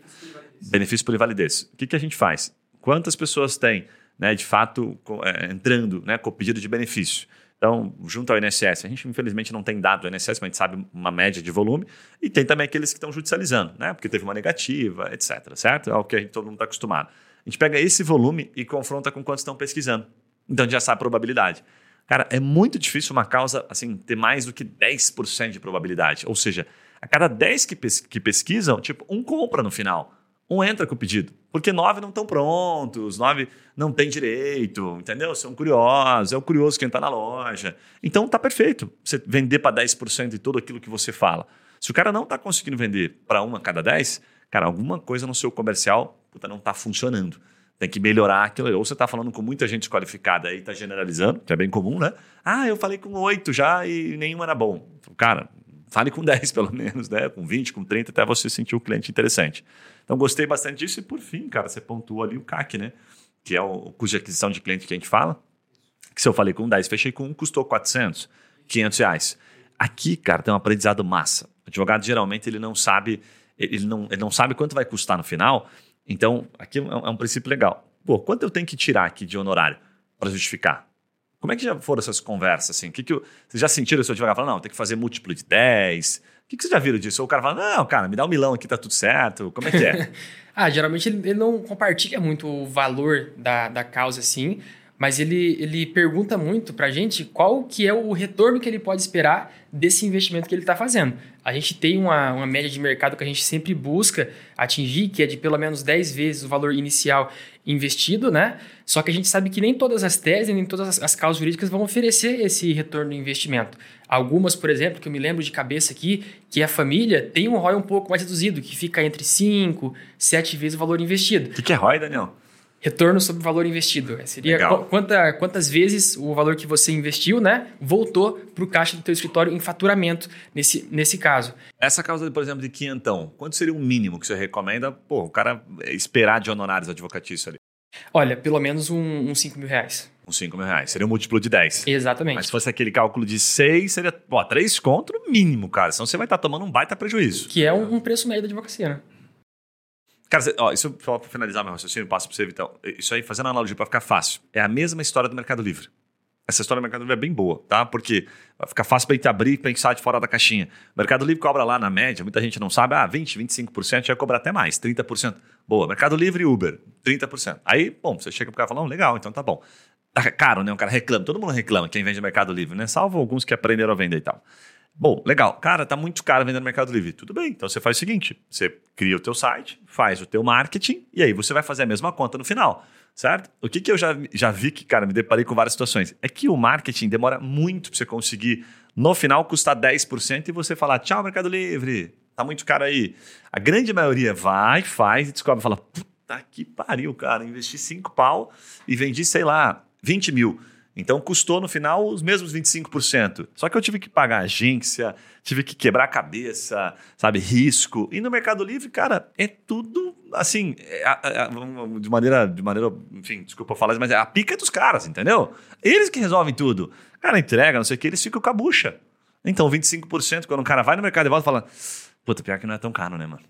benefício por invalidez. O que, que a gente faz? Quantas pessoas têm né, de fato é, entrando né, com o pedido de benefício. Então, junto ao INSS, a gente infelizmente não tem dado do INSS, mas a gente sabe uma média de volume, e tem também aqueles que estão judicializando, né, porque teve uma negativa, etc. Certo? É o que a gente, todo mundo está acostumado. A gente pega esse volume e confronta com quantos estão pesquisando. Então, a gente já sabe a probabilidade. Cara, é muito difícil uma causa assim ter mais do que 10% de probabilidade. Ou seja, A cada 10 que, pes que pesquisam, tipo, um compra no final. Um entra com o pedido. Porque nove não estão prontos, nove não tem direito, entendeu? São curiosos, é o curioso que entra na loja. Então tá perfeito você vender para 10% de tudo aquilo que você fala. Se o cara não está conseguindo vender para uma cada 10, cara, alguma coisa no seu comercial puta, não está funcionando. Tem que melhorar aquilo. Ou você está falando com muita gente qualificada e está generalizando, que é bem comum, né? Ah, eu falei com oito já e nenhum era bom. Cara, fale com 10 pelo menos, né? Com 20, com 30, até você sentir o cliente interessante. Então, gostei bastante disso. E por fim, cara, você pontuou ali o CAC, né? Que é o custo de aquisição de cliente que a gente fala. Que se eu falei com 10, fechei com um, custou 400, 500 reais. Aqui, cara, tem um aprendizado massa. O advogado, geralmente, ele não sabe... Ele não, ele não sabe quanto vai custar no final então, aqui é um, é um princípio legal. Pô, quanto eu tenho que tirar aqui de honorário para justificar? Como é que já foram essas conversas? Assim? Que que eu, vocês já sentiram o seu advogado falando, não, tem que fazer múltiplo de 10? O que, que vocês já viram disso? Ou o cara fala, não, cara, me dá um milão aqui, tá tudo certo. Como é que é? ah, geralmente ele, ele, não compartilha muito o valor da, da causa, assim, mas ele, ele pergunta muito para a gente qual que é o retorno que ele pode esperar desse investimento que ele está fazendo. A gente tem uma, uma média de mercado que a gente sempre busca atingir, que é de pelo menos 10 vezes o valor inicial investido, né? Só que a gente sabe que nem todas as teses, nem todas as, as causas jurídicas vão oferecer esse retorno do investimento. Algumas, por exemplo, que eu me lembro de cabeça aqui, que a família tem um ROI um pouco mais reduzido, que fica entre 5, 7 vezes o valor investido. O que, que é ROI, Daniel? Retorno sobre o valor investido. É, seria quanta, quantas vezes o valor que você investiu né, voltou para o caixa do teu escritório em faturamento nesse, nesse caso. Essa causa, por exemplo, de quinhentão, quanto seria o mínimo que você recomenda pô, o cara esperar de honorários advocatícios ali? Olha, pelo menos uns um 5 mil reais. Uns 5 mil reais. Seria um múltiplo de 10. Exatamente. Mas se fosse aquele cálculo de 6, seria pô, 3 contra o mínimo, cara. Senão você vai estar tomando um baita prejuízo. Que é um, um preço médio da advocacia, né? Cara, ó, isso só para finalizar meu raciocínio, passo para você, Vitão. Isso aí, fazendo analogia para ficar fácil, é a mesma história do Mercado Livre. Essa história do Mercado Livre é bem boa, tá? Porque vai ficar fácil para gente abrir e pensar de fora da caixinha. O Mercado Livre cobra lá na média, muita gente não sabe, ah, 20, 25%, já cobrar até mais, 30%. Boa, Mercado Livre e Uber, 30%. Aí, bom, você chega pro cara e fala, não, legal, então tá bom. Tá caro, né? O cara reclama, todo mundo reclama quem vende Mercado Livre, né? Salvo alguns que aprenderam a vender e tal. Bom, legal. Cara, tá muito caro vender no Mercado Livre. Tudo bem. Então você faz o seguinte: você cria o teu site, faz o teu marketing e aí você vai fazer a mesma conta no final. Certo? O que, que eu já, já vi que, cara, me deparei com várias situações? É que o marketing demora muito para você conseguir, no final, custar 10% e você falar, tchau, Mercado Livre, tá muito caro aí. A grande maioria vai, faz e descobre, fala, puta que pariu, cara, investi 5 pau e vendi, sei lá, 20 mil. Então custou no final os mesmos 25%. Só que eu tive que pagar agência, tive que quebrar a cabeça, sabe, risco. E no Mercado Livre, cara, é tudo assim, é, é, de maneira, de maneira, enfim, desculpa falar, mas é a pica dos caras, entendeu? Eles que resolvem tudo. Cara, entrega, não sei o que, eles ficam com a bucha. Então, 25%, quando o cara vai no mercado e volta, fala, puta, pior que não é tão caro, né, mano?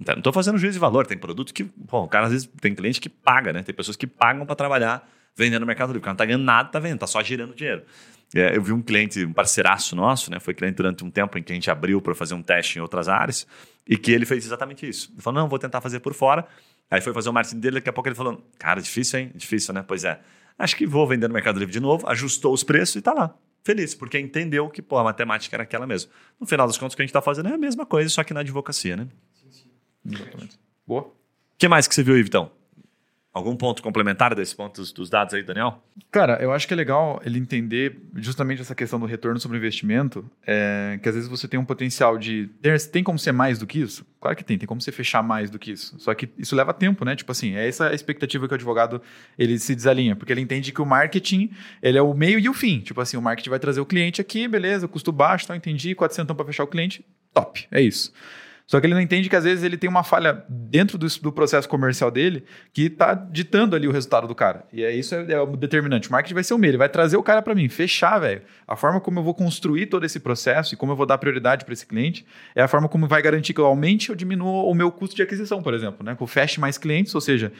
Então, não estou fazendo juízo de valor, tem produto que, pô, o cara às vezes tem cliente que paga, né? Tem pessoas que pagam para trabalhar vendendo no Mercado Livre. O cara não está ganhando nada, está vendendo, está só girando dinheiro. É, eu vi um cliente, um parceiraço nosso, né? Foi cliente durante um tempo em que a gente abriu para fazer um teste em outras áreas e que ele fez exatamente isso. Ele falou: não, vou tentar fazer por fora. Aí foi fazer o marketing dele, daqui a pouco ele falou: cara, difícil, hein? Difícil, né? Pois é. Acho que vou vender no Mercado Livre de novo, ajustou os preços e está lá. Feliz, porque entendeu que pô, a matemática era aquela mesmo. No final das contas, o que a gente está fazendo é a mesma coisa, só que na advocacia, né? Sim, sim. Exatamente. Boa. O que mais que você viu, Vitão? Algum ponto complementar desse ponto dos, dos, dados aí, Daniel? Cara, eu acho que é legal ele entender justamente essa questão do retorno sobre investimento, é, que às vezes você tem um potencial de... Tem como ser mais do que isso? Claro que tem, tem como você fechar mais do que isso. Só que isso leva tempo, né? Tipo assim, é essa a expectativa que o advogado ele se desalinha, porque ele entende que o marketing ele é o meio e o fim. Tipo assim, o marketing vai trazer o cliente aqui, beleza, custo baixo, tá, entendi, 400 para fechar o cliente, top, é isso. Só que ele não entende que às vezes ele tem uma falha dentro do, do processo comercial dele que está ditando ali o resultado do cara. E é isso é, é o determinante. O marketing vai ser o meio, ele vai trazer o cara para mim, fechar, velho. A forma como eu vou construir todo esse processo e como eu vou dar prioridade para esse cliente é a forma como vai garantir que eu aumente ou diminua o meu custo de aquisição, por exemplo, né? Que eu feche mais clientes, ou seja,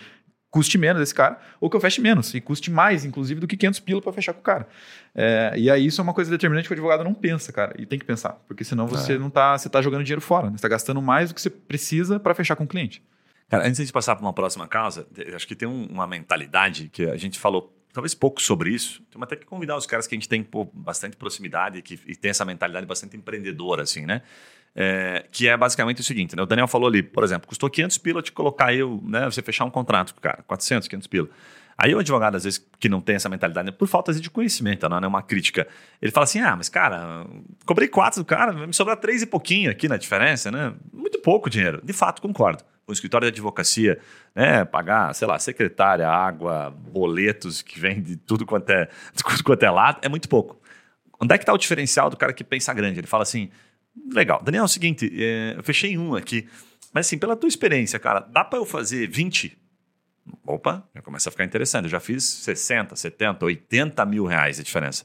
custe menos esse cara, ou que eu feche menos, e custe mais, inclusive, do que 500 pila para fechar com o cara. É, e aí isso é uma coisa determinante que o advogado não pensa, cara, e tem que pensar, porque senão você é. não tá, você tá jogando dinheiro fora, né? você está gastando mais do que você precisa para fechar com o cliente. Cara, antes de passar para uma próxima causa, acho que tem um, uma mentalidade que a gente falou talvez pouco sobre isso. Temos até que convidar os caras que a gente tem pô, bastante proximidade que, e tem essa mentalidade bastante empreendedora, assim, né? É, que é basicamente o seguinte, né? O Daniel falou ali, por exemplo, custou 500 pila te colocar eu, né? Você fechar um contrato cara, 400, 500 pila. Aí o advogado, às vezes, que não tem essa mentalidade, né, por falta de conhecimento, não é uma crítica, ele fala assim, ah, mas cara, cobrei quatro do cara, me sobrar três e pouquinho aqui na diferença, né? Muito pouco dinheiro. De fato, concordo. O escritório de advocacia, né, pagar, sei lá, secretária, água, boletos que vem de tudo quanto é, tudo quanto é lado, é muito pouco. Onde é que está o diferencial do cara que pensa grande? Ele fala assim, legal, Daniel, é o seguinte, é, eu fechei um aqui, mas assim, pela tua experiência, cara, dá para eu fazer 20? Opa, já começa a ficar interessante. Eu já fiz 60, 70, 80 mil reais de diferença.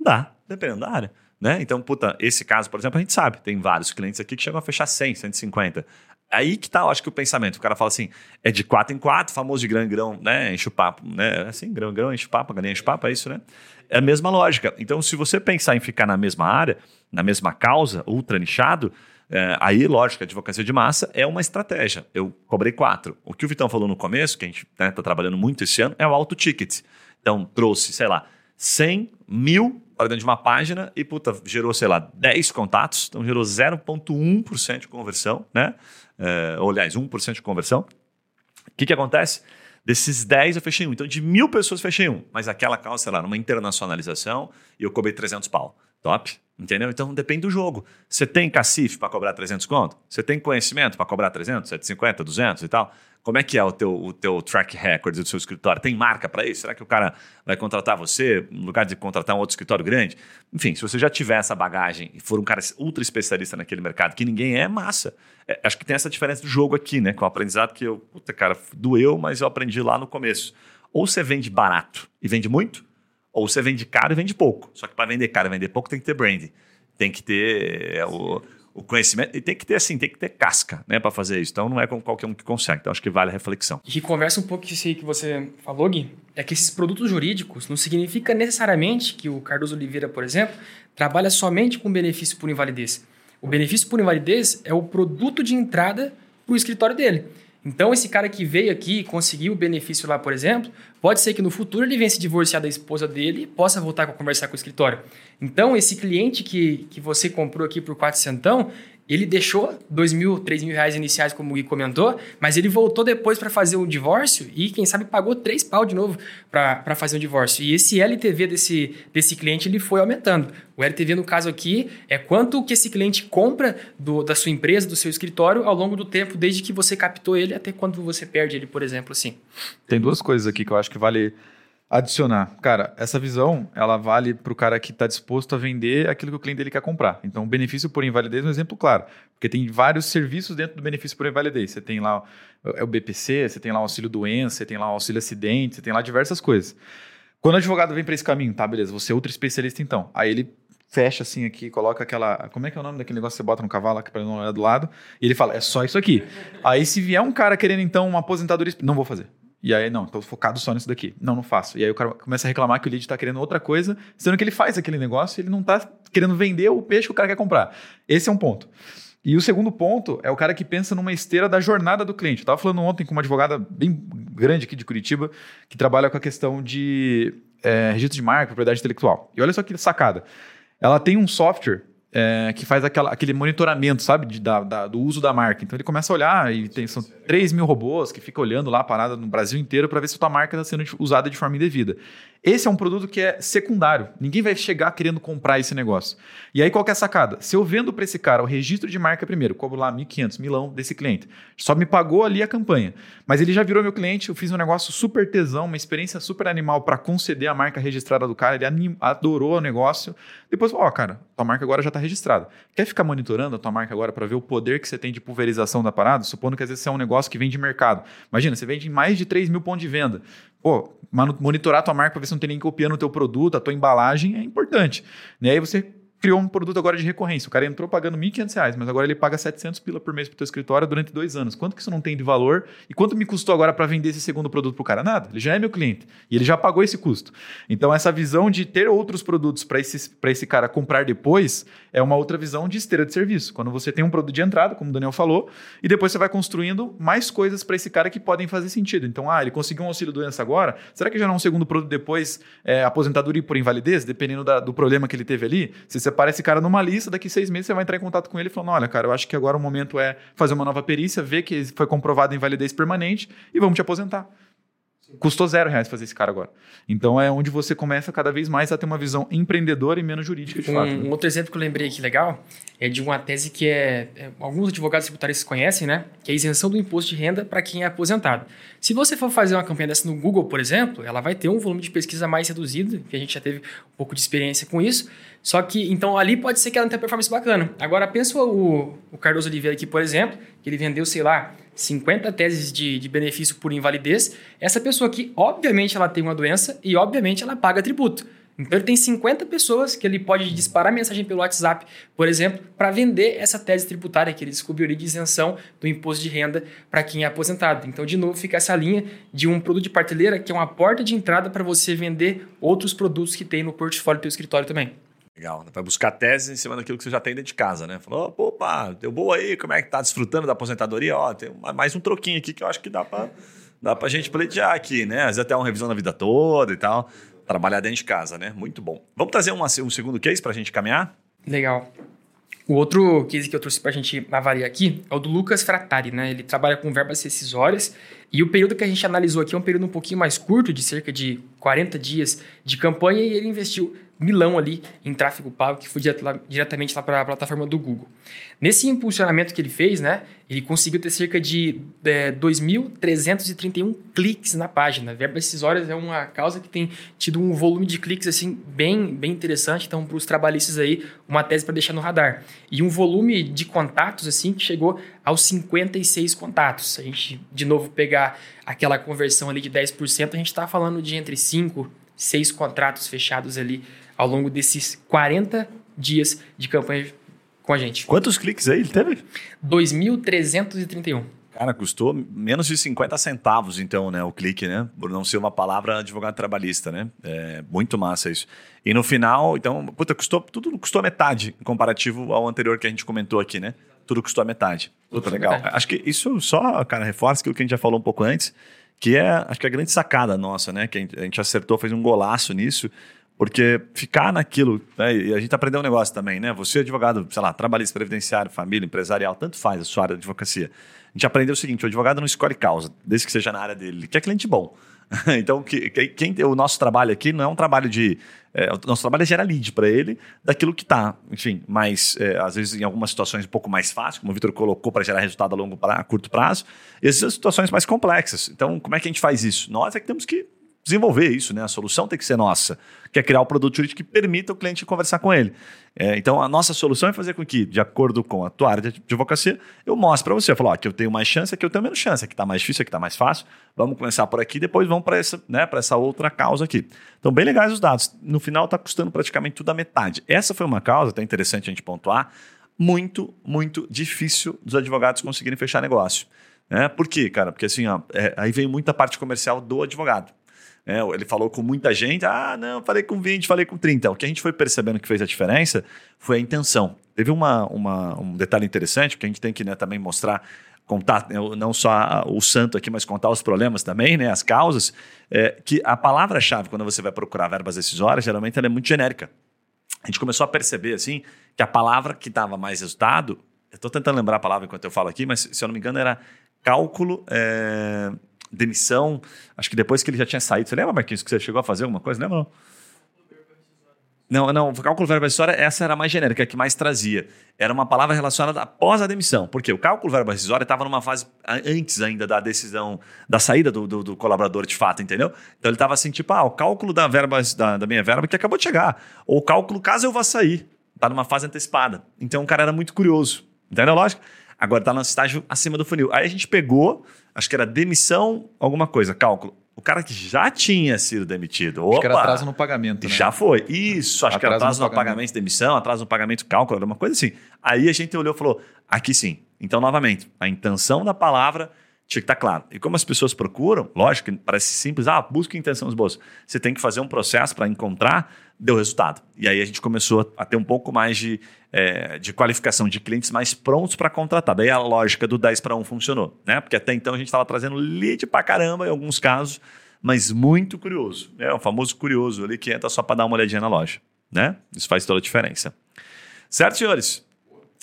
Dá, dependendo da área. Né? Então, puta, esse caso, por exemplo, a gente sabe, tem vários clientes aqui que chegam a fechar 100, 150. Aí que tá, eu acho que o pensamento. O cara fala assim, é de 4 em 4, famoso de grão em grão, né? Enche o papo, né? Assim, grão em grão, enche o papo, galinha enche o papo, é isso, né? É a mesma lógica. Então, se você pensar em ficar na mesma área, na mesma causa, ultra nichado, é, aí, lógico, a advocacia de massa é uma estratégia. Eu cobrei quatro. O que o Vitão falou no começo, que a gente né, tá trabalhando muito esse ano, é o auto ticket. Então, trouxe, sei lá, 100 mil para dentro de uma página e, puta, gerou, sei lá, 10 contatos. Então, gerou 0,1% de conversão, né? É, ou, aliás, 1% de conversão. O que, que acontece? Desses 10 eu fechei um. Então, de mil pessoas fechei um. Mas aquela causa, sei lá, numa internacionalização e eu cobrei 300 pau. Top. Entendeu? Então depende do jogo. Você tem cacife para cobrar 300 conto? Você tem conhecimento para cobrar 300, 750, 200 e tal? Como é que é o teu, o teu track record do seu escritório? Tem marca para isso? Será que o cara vai contratar você no lugar de contratar um outro escritório grande? Enfim, se você já tiver essa bagagem e for um cara ultra especialista naquele mercado, que ninguém é, massa. É, acho que tem essa diferença do jogo aqui, né? Com o aprendizado que eu, puta, cara, doeu, mas eu aprendi lá no começo. Ou você vende barato e vende muito, ou você vende caro e vende pouco. Só que para vender caro e vender pouco tem que ter branding. Tem que ter é, o, o, conhecimento e tem que ter assim, tem que ter casca, né, para fazer isso. Então não é com qualquer um que consegue. Então acho que vale a reflexão. E conversa um pouco com isso aí que você falou, Gui, é que esses produtos jurídicos não significa necessariamente que o Cardoso Oliveira, por exemplo, trabalha somente com benefício por invalidez. O benefício por invalidez é o produto de entrada para o escritório dele. Então, esse cara que veio aqui e conseguiu o benefício lá, por exemplo, pode ser que no futuro ele venha se divorciar da esposa dele e possa voltar a conversar com o escritório. Então, esse cliente que, que você comprou aqui por 400, ele deixou dois mil, três mil reais iniciais, como o Gui comentou, mas ele voltou depois para fazer o divórcio e, quem sabe, pagou três pau de novo para fazer o divórcio. E esse LTV desse, desse cliente ele foi aumentando. O LTV, no caso aqui, é quanto que esse cliente compra do, da sua empresa, do seu escritório, ao longo do tempo, desde que você captou ele até quando você perde ele, por exemplo, assim. Tem duas coisas aqui que eu acho que vale adicionar. Cara, essa visão, ela vale para o cara que está disposto a vender aquilo que o cliente dele quer comprar. Então, o benefício por invalidez é um exemplo claro, porque tem vários serviços dentro do benefício por invalidez. Você tem lá é o BPC, você tem lá o auxílio doença, você tem lá o auxílio acidente, você tem lá diversas coisas. Quando o advogado vem para esse caminho, tá, beleza, você é outro especialista então. Aí ele fecha assim aqui, coloca aquela. Como é que é o nome daquele negócio que você bota no cavalo para não olhar do lado? E ele fala, é só isso aqui. Aí se vier um cara querendo então uma aposentadoria, não vou fazer. E aí, não, estou focado só nisso daqui. Não, não faço. E aí o cara começa a reclamar que o lead está querendo outra coisa, sendo que ele faz aquele negócio e ele não está querendo vender o peixe que o cara quer comprar. Esse é um ponto. E o segundo ponto é o cara que pensa numa esteira da jornada do cliente. Eu estava falando ontem com uma advogada bem grande aqui de Curitiba, que trabalha com a questão de é, registro de marca, propriedade intelectual. E olha só que sacada. Ela tem um software é, que faz aquela, aquele monitoramento, sabe, de, da, da, do uso da marca. Então ele começa a olhar e tem, são 3 mil robôs que ficam olhando lá a parada no Brasil inteiro para ver se a tua marca está sendo usada de forma indevida. Esse é um produto que é secundário. Ninguém vai chegar querendo comprar esse negócio. E aí qual é a sacada? Se eu vendo para esse cara o registro de marca primeiro, cobro lá 1.500, milão desse cliente, só me pagou ali a campanha, mas ele já virou meu cliente, eu fiz um negócio super tesão, uma experiência super animal para conceder a marca registrada do cara, ele adorou o negócio. Depois, ó, cara, tua marca agora já está registrada. Quer ficar monitorando a tua marca agora para ver o poder que você tem de pulverização da parada? Supondo que às vezes você é um negócio que vende mercado. Imagina, você vende mais de 3 mil pontos de venda. Pô, monitorar a tua marca para ver se não tem ninguém copiando o teu produto, a tua embalagem é importante. Né? Aí você criou um produto agora de recorrência. O cara entrou pagando R$ 1.500, mas agora ele paga 700 pila por mês para o escritório durante dois anos. Quanto que isso não tem de valor? E quanto me custou agora para vender esse segundo produto para o cara? Nada. Ele já é meu cliente e ele já pagou esse custo. Então, essa visão de ter outros produtos para esse, esse cara comprar depois é uma outra visão de esteira de serviço. Quando você tem um produto de entrada, como o Daniel falou, e depois você vai construindo mais coisas para esse cara que podem fazer sentido. Então, ah, ele conseguiu um auxílio doença agora, será que já não é um segundo produto depois é, aposentadoria por invalidez, dependendo da, do problema que ele teve ali? Se separa esse cara numa lista, daqui seis meses você vai entrar em contato com ele falando: olha, cara, eu acho que agora o momento é fazer uma nova perícia, ver que foi comprovado em validez permanente e vamos te aposentar. Custou zero reais fazer esse cara agora. Então é onde você começa cada vez mais a ter uma visão empreendedora e menos jurídica de um, fato. Né? Um outro exemplo que eu lembrei aqui legal é de uma tese que é, é alguns advogados tributários conhecem, né? Que é a isenção do imposto de renda para quem é aposentado. Se você for fazer uma campanha dessa no Google, por exemplo, ela vai ter um volume de pesquisa mais reduzido, que a gente já teve um pouco de experiência com isso. Só que, então, ali pode ser que ela não tenha performance bacana. Agora, pensa o, o Cardoso Oliveira aqui, por exemplo, que ele vendeu, sei lá, 50 teses de, de benefício por invalidez. Essa pessoa aqui, obviamente, ela tem uma doença e, obviamente, ela paga tributo. Então, ele tem 50 pessoas que ele pode disparar mensagem pelo WhatsApp, por exemplo, para vender essa tese tributária que ele descobriu de isenção do imposto de renda para quem é aposentado. Então, de novo, fica essa linha de um produto de partilheira que é uma porta de entrada para você vender outros produtos que tem no portfólio do seu escritório também. Legal, vai buscar tese em cima daquilo que você já tem dentro de casa, né? Falou, opa, deu boa aí, como é que tá desfrutando da aposentadoria? Ó, tem mais um troquinho aqui que eu acho que dá para dá pra gente pleitear aqui, né? Às vezes até uma revisão da vida toda e tal. Trabalhar dentro de casa, né? Muito bom. Vamos trazer uma, um segundo case para a gente caminhar? Legal. O outro case que eu trouxe para a gente avaliar aqui é o do Lucas Fratari, né? Ele trabalha com verbas rescisórias e o período que a gente analisou aqui é um período um pouquinho mais curto, de cerca de 40 dias de campanha, e ele investiu milão ali em tráfego pago, que foi diretamente lá para a plataforma do Google. Nesse impulsionamento que ele fez, né, ele conseguiu ter cerca de é, 2.331 cliques na página. Verbas decisórias é uma causa que tem tido um volume de cliques assim bem, bem interessante, então para os trabalhistas aí, uma tese para deixar no radar. E um volume de contatos assim que chegou aos 56 contatos. Se a gente de novo pegar aquela conversão ali de 10%, a gente está falando de entre 5 seis contratos fechados ali ao longo desses 40 dias de campanha com a gente. Quantos cliques aí ele teve? 2.331. Cara, custou menos de 50 centavos, então, né? O clique, né? Por não ser uma palavra advogado trabalhista, né? É muito massa isso. E no final, então, puta, custou, tudo custou metade em comparativo ao anterior que a gente comentou aqui, né? Tudo custou a metade. Puta, legal. Metade. Acho que isso só, cara, reforça aquilo que a gente já falou um pouco antes, que é, acho que é a grande sacada nossa, né? Que a gente acertou, fez um golaço nisso, porque ficar naquilo, né? e a gente aprendeu um negócio também, né? Você, advogado, sei lá, trabalhista, previdenciário, família, empresarial, tanto faz a sua área de advocacia. A gente aprendeu o seguinte: o advogado não escolhe causa, desde que seja na área dele, ele quer cliente bom. então, que, quem, o nosso trabalho aqui não é um trabalho de. É, o nosso trabalho é gerar lead para ele daquilo que está, enfim, mas é, às vezes em algumas situações um pouco mais fácil, como o Vitor colocou, para gerar resultado a longo pra, a curto prazo, e essas situações mais complexas. Então, como é que a gente faz isso? Nós é que temos que desenvolver isso, né? A solução tem que ser nossa, que é criar o um produto jurídico que permita o cliente conversar com ele. É, então, a nossa solução é fazer com que, de acordo com a tua área de advocacia, eu mostre para você, eu falo, ó, que eu tenho mais chance, que eu tenho menos chance, que está mais difícil, que está mais fácil. Vamos começar por aqui, depois vamos para essa, né, essa outra causa aqui. Então, bem legais os dados. No final, está custando praticamente tudo a metade. Essa foi uma causa, até interessante a gente pontuar, muito, muito difícil dos advogados conseguirem fechar negócio. É, por quê, cara? Porque assim, ó, é, aí vem muita parte comercial do advogado. É, ele falou com muita gente, ah, não, falei com 20, falei com 30. O que a gente foi percebendo que fez a diferença foi a intenção. Teve uma, uma um detalhe interessante, porque a gente tem que né, também mostrar, contar né, não só o santo aqui, mas contar os problemas também, né, as causas, é, que a palavra-chave, quando você vai procurar verbas decisórias, geralmente ela é muito genérica. A gente começou a perceber, assim, que a palavra que dava mais resultado, eu estou tentando lembrar a palavra enquanto eu falo aqui, mas se eu não me engano era cálculo... É, demissão. Acho que depois que ele já tinha saído. Você lembra, Marquinhos, que você chegou a fazer alguma coisa? Lembra? Não, não, o cálculo verbo decisório, essa era a mais genérica, a que mais trazia. Era uma palavra relacionada após a demissão. Porque o cálculo verbo decisório estava numa fase antes ainda da decisão, da saída do, do, do colaborador de fato, entendeu? Então ele estava assim, tipo, ah, o cálculo da, verba, da, da minha verba que acabou de chegar. Ou o cálculo caso eu vá sair. Está numa fase antecipada. Então o cara era muito curioso. Entendeu a lógica? Agora está no estágio acima do funil. Aí a gente pegou acho que era demissão, alguma coisa, cálculo. O cara que já tinha sido demitido. Opa, acho que era atraso no pagamento. Né? Já foi. Isso, acho atraso que era atraso no, no pagamento. pagamento, demissão, atraso no pagamento, cálculo, alguma coisa assim. Aí a gente olhou e falou: aqui sim. Então, novamente, a intenção da palavra tinha que estar claro. E como as pessoas procuram, lógico, parece simples, ah, busca intenções boas. Você tem que fazer um processo para encontrar, deu resultado. E aí a gente começou a ter um pouco mais de, é, de qualificação de clientes mais prontos para contratar. Daí a lógica do 10 para 1 funcionou, né? Porque até então a gente estava trazendo lead para caramba em alguns casos, mas muito curioso. É o famoso curioso ali que entra só para dar uma olhadinha na loja. né? Isso faz toda a diferença. Certo, senhores?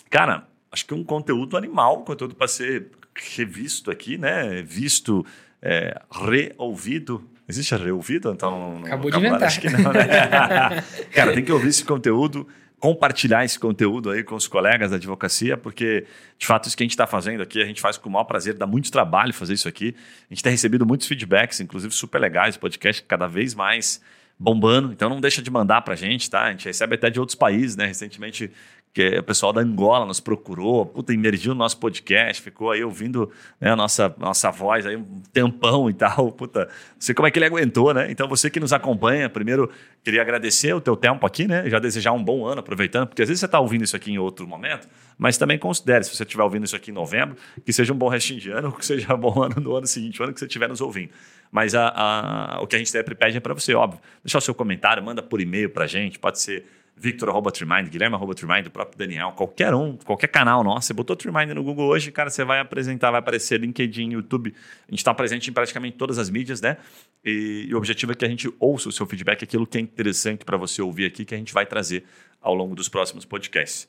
Cara, acho que um conteúdo animal, conteúdo para ser revisto aqui, né? Visto, é, reouvido. Existe reouvido? Então, Acabou de inventar. Acho que não, né? Cara, tem que ouvir esse conteúdo, compartilhar esse conteúdo aí com os colegas da advocacia, porque, de fato, isso que a gente está fazendo aqui, a gente faz com o maior prazer, dá muito trabalho fazer isso aqui. A gente tem recebido muitos feedbacks, inclusive super legais, podcast cada vez mais bombando, então não deixa de mandar para a gente, tá? A gente recebe até de outros países, né? Recentemente que o pessoal da Angola nos procurou, puta, emergiu no nosso podcast, ficou aí ouvindo né, a nossa, nossa voz aí um tempão e tal, puta, não sei como é que ele aguentou, né? Então você que nos acompanha, primeiro queria agradecer o teu tempo aqui, né? Já desejar um bom ano, aproveitando, porque às vezes você está ouvindo isso aqui em outro momento, mas também considere, se você estiver ouvindo isso aqui em novembro, que seja um bom restinho de ano, ou que seja um bom ano no ano seguinte, o ano que você estiver nos ouvindo. Mas a, a, o que a gente sempre pede é para você, óbvio, deixar o seu comentário, manda por e-mail para a gente, pode ser Victor arroba Trimind, Guilherme arroba Trimind, o próprio Daniel, qualquer um, qualquer canal nosso. Você botou Trimind no Google hoje, cara, você vai apresentar, vai aparecer LinkedIn, YouTube. A gente está presente em praticamente todas as mídias, né? E, e, o objetivo é que a gente ouça o seu feedback, aquilo que é interessante para você ouvir aqui, que a gente vai trazer ao longo dos próximos podcasts.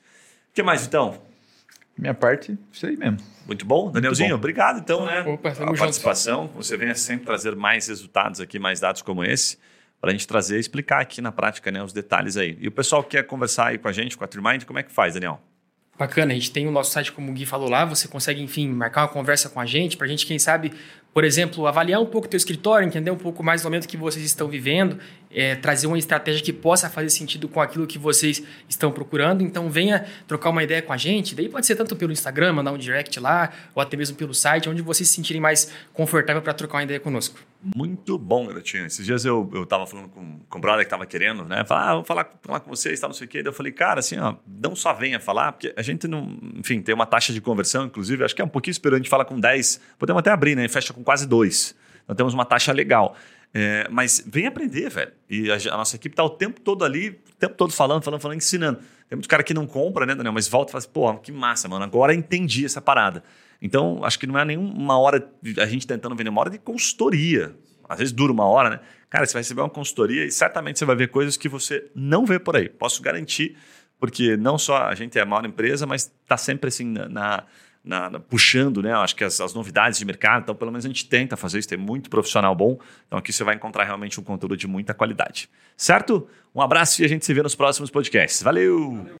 O que mais, então? Minha parte, isso aí mesmo. Muito bom. Danielzinho, Muito bom. obrigado, então, né? Opa, a participação. Você venha sempre trazer mais resultados aqui, mais dados como esse para a gente trazer e explicar aqui na prática né, os detalhes aí. E o pessoal que quer conversar aí com a gente, com a Trimind, como é que faz, Daniel? Bacana, a gente tem o nosso site, como o Gui falou lá, você consegue, enfim, marcar uma conversa com a gente, para a gente, quem sabe, por exemplo, avaliar um pouco o teu escritório, entender um pouco mais do momento que vocês estão vivendo, é, trazer uma estratégia que possa fazer sentido com aquilo que vocês estão procurando. Então, venha trocar uma ideia com a gente. Daí pode ser tanto pelo Instagram, mandar um direct lá, ou até mesmo pelo site, onde vocês se sentirem mais confortável para trocar uma ideia conosco. Muito bom, Garotinho. Esses dias eu, eu tava falando com, com o brother que tava querendo, né? Falar, ah, vou falar, falar com vocês, tal, não sei o quê. Daí eu falei, cara, assim, ó, não só venha falar, porque a gente não, enfim, tem uma taxa de conversão, inclusive, acho que é um pouquinho esperando, a gente fala com 10, podemos até abrir, né? Fecha com quase 2. Então temos uma taxa legal. É, mas vem aprender, velho. E a, a, nossa equipe tá o tempo todo ali, o tempo todo falando, falando, falando, ensinando. Tem muito cara que não compra, né, Daniel? Mas volta e fala assim, pô, que massa, mano. Agora entendi essa parada. Então, acho que não é nenhuma hora a gente tentando vender uma hora de consultoria. Às vezes dura uma hora, né? Cara, você vai receber uma consultoria e certamente você vai ver coisas que você não vê por aí. Posso garantir, porque não só a gente é a maior empresa, mas está sempre assim na, na, na, puxando, né? Acho que as, as, novidades de mercado. Então, pelo menos a gente tenta fazer isso, tem muito profissional bom. Então, aqui você vai encontrar realmente um conteúdo de muita qualidade. Certo? Um abraço e a gente se vê nos próximos podcasts. Valeu! Valeu.